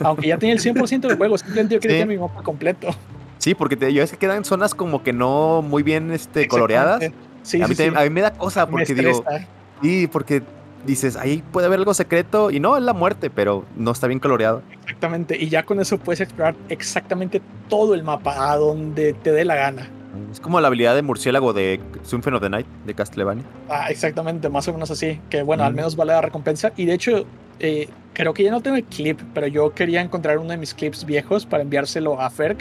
Aunque ya tenía el 100% del juego, simplemente yo quería Sí. tener mi mapa completo. Sí, porque te, yo es que quedan zonas como que no muy bien este, coloreadas. Sí, a, sí, mí sí. también- a mí me da cosa porque digo, sí, porque dices, ahí puede haber algo secreto y no, es la muerte, pero no está bien coloreado. Exactamente. Y ya con eso puedes explorar exactamente todo el mapa a donde te dé la gana. Es como la habilidad de murciélago de Symphony of the Night de Castlevania. Ah, exactamente, más o menos así. Que bueno, al menos vale la recompensa. Y de hecho, eh, creo que ya no tengo el clip, pero yo quería encontrar uno de mis clips viejos para enviárselo a Ferg.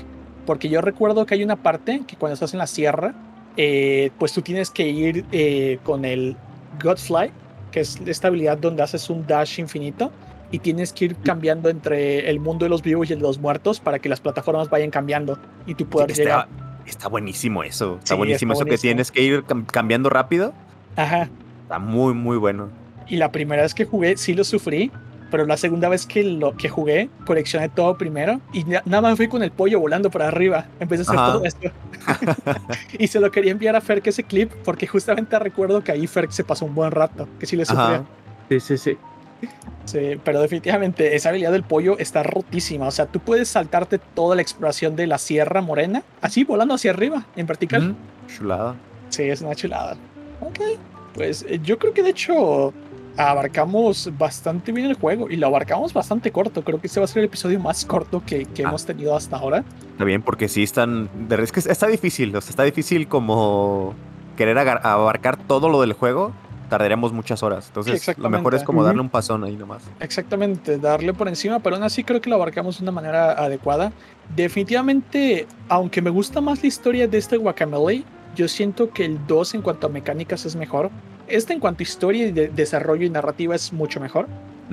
Porque yo recuerdo que hay una parte que cuando estás en la sierra, eh, pues tú tienes que ir eh, con el Godfly, que es esta habilidad donde haces un dash infinito. Y tienes que ir cambiando entre el mundo de los vivos y el de los muertos para que las plataformas vayan cambiando y tú puedas Sí, llegar. está, buenísimo eso. Está Sí, buenísimo está eso que tienes que ir cam- cambiando rápido. Ajá. Está muy, muy bueno. Y la primera vez que jugué sí lo sufrí, pero la segunda vez que lo que jugué coleccioné todo primero y na- nada más fui con el pollo volando para arriba. Empecé a hacer Ajá. todo esto. y se lo quería enviar a Ferk ese clip porque justamente recuerdo que ahí Ferk se pasó un buen rato, que sí le sufría. Ajá. Sí, sí, sí. Sí, pero definitivamente esa habilidad del pollo está rotísima. O sea, tú puedes saltarte toda la exploración de la Sierra Morena, así volando hacia arriba, en vertical. Ujú. Chulada. Sí, es una chulada. Ok, pues eh, yo creo que de hecho abarcamos bastante bien el juego y lo abarcamos bastante corto. Creo que este va a ser el episodio más corto que, que Ah. hemos tenido hasta ahora. Está bien, porque sí están. de- Es que está difícil. O sea, está difícil como querer abarcar todo lo del juego. Tardaríamos muchas horas. Entonces, lo mejor es como darle un pasón ahí nomás. Exactamente, darle por encima, pero aún así creo que lo abarcamos de una manera adecuada. Definitivamente, aunque me gusta más la historia de este Guacamole, yo siento que el 2 en cuanto a mecánicas es mejor. Este en cuanto a historia y de desarrollo y narrativa es mucho mejor.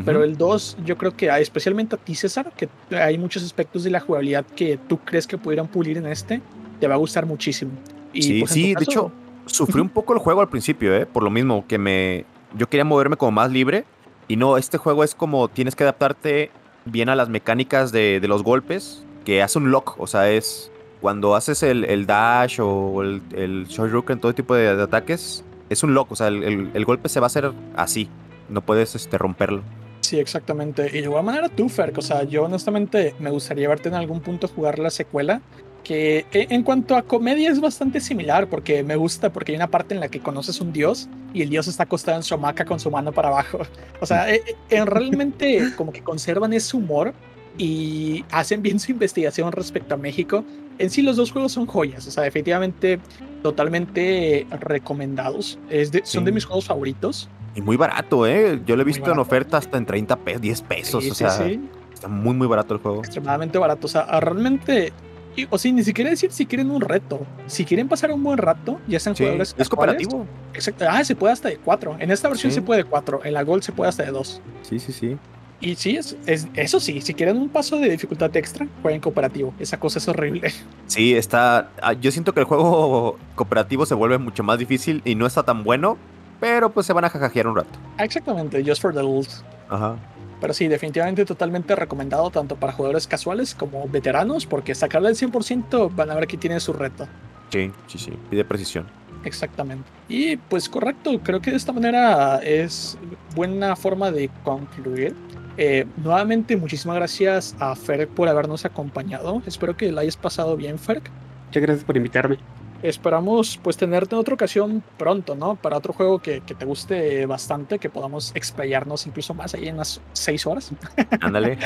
Pero el 2, yo creo que, ah, especialmente a ti, César, que hay muchos aspectos de la jugabilidad que tú crees que pudieran pulir en este, te va a gustar muchísimo. Y, Sí, pues, sí, de hecho, sufrí un poco el juego al principio, ¿eh? Por lo mismo, que me. Yo quería moverme como más libre. Y no, este juego es como tienes que adaptarte bien a las mecánicas de, de los golpes, que hace un lock. O sea, es cuando haces el, el dash o el, el shoryuken, todo tipo de, de ataques, es un lock. O sea, el, el- golpe se va a hacer así. No puedes este, romperlo. Sí, exactamente. Y de igual manera tú, Ferk. O sea, yo honestamente me gustaría verte en algún punto jugar la secuela. Que en cuanto a comedia es bastante similar, porque me gusta, porque hay una parte en la que conoces un dios y el dios está acostado en su hamaca con su mano para abajo. O sea, e- e- en realmente como que conservan ese humor y hacen bien su investigación respecto a México. En sí, los dos juegos son joyas. O sea, definitivamente totalmente recomendados. Es de- son de mis juegos favoritos. Y muy barato, ¿eh? Yo lo he visto en oferta hasta en 30 pesos, 10 pesos. Sí, o sea, sí. está muy, muy barato el juego. extremadamente barato. O sea, a- realmente. y- O sea, ni siquiera decir si quieren un reto. Si quieren pasar un buen rato, ya Sí, jugadores. es cooperativo. Exacto. Ah, se puede hasta de cuatro. En esta versión se puede de cuatro. En la Gold se puede hasta de dos. Sí, sí, sí. Y sí, es, es- eso sí, si quieren un paso de dificultad extra, jueguen cooperativo. Esa cosa es horrible. Sí, está. ah, Yo siento que el juego cooperativo se vuelve mucho más difícil y no está tan bueno, pero pues se van a jajajear un rato. Ah, Exactamente, just for the lulz. Ajá. Pero sí, definitivamente totalmente recomendado tanto para jugadores casuales como veteranos, porque sacarle el 100% van a ver que tiene su reto. Sí, sí, sí. Pide precisión. Exactamente. Y pues correcto, creo que de esta manera es buena forma de concluir. Eh, nuevamente, muchísimas gracias a Fer por habernos acompañado. Espero que la hayas pasado bien, Fer. Muchas gracias por invitarme. Esperamos pues tenerte en otra ocasión pronto, ¿no? Para otro juego que, que te guste bastante, que podamos explayarnos incluso más ahí en unas seis horas. Ándale.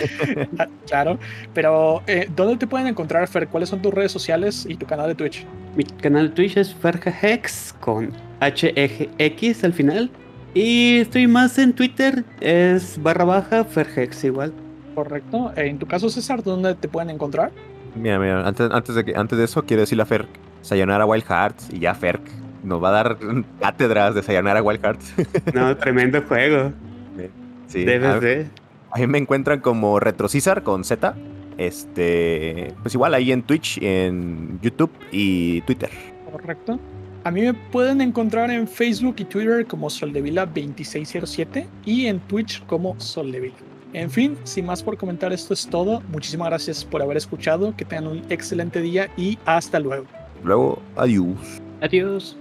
Ah, claro. Pero, eh, ¿dónde te pueden encontrar, Fer? ¿Cuáles son tus redes sociales y tu canal de Twitch? Mi canal de Twitch es FerjaHex con HX al final. Y estoy más en Twitter, es barra baja Ferhex igual. Correcto. En tu caso, César, ¿dónde te pueden encontrar? Mira, mira, antes, antes, de que, antes de eso quiero decirle a Ferk, Sayonara Wild Hearts y ya Ferk nos va a dar cátedras de Sayonara Wild Hearts. No, tremendo juego. Sí, Debes a, de. a mí me encuentran como RetroCesar con Z. Este, pues igual ahí en Twitch, en YouTube y Twitter. Correcto. A mí me pueden encontrar en Facebook y Twitter como Soldevila2607 y en Twitch como Soldevila. En fin, sin más por comentar, esto es todo. Muchísimas gracias por haber escuchado. Que tengan un excelente día y hasta luego. Luego, adiós. Adiós.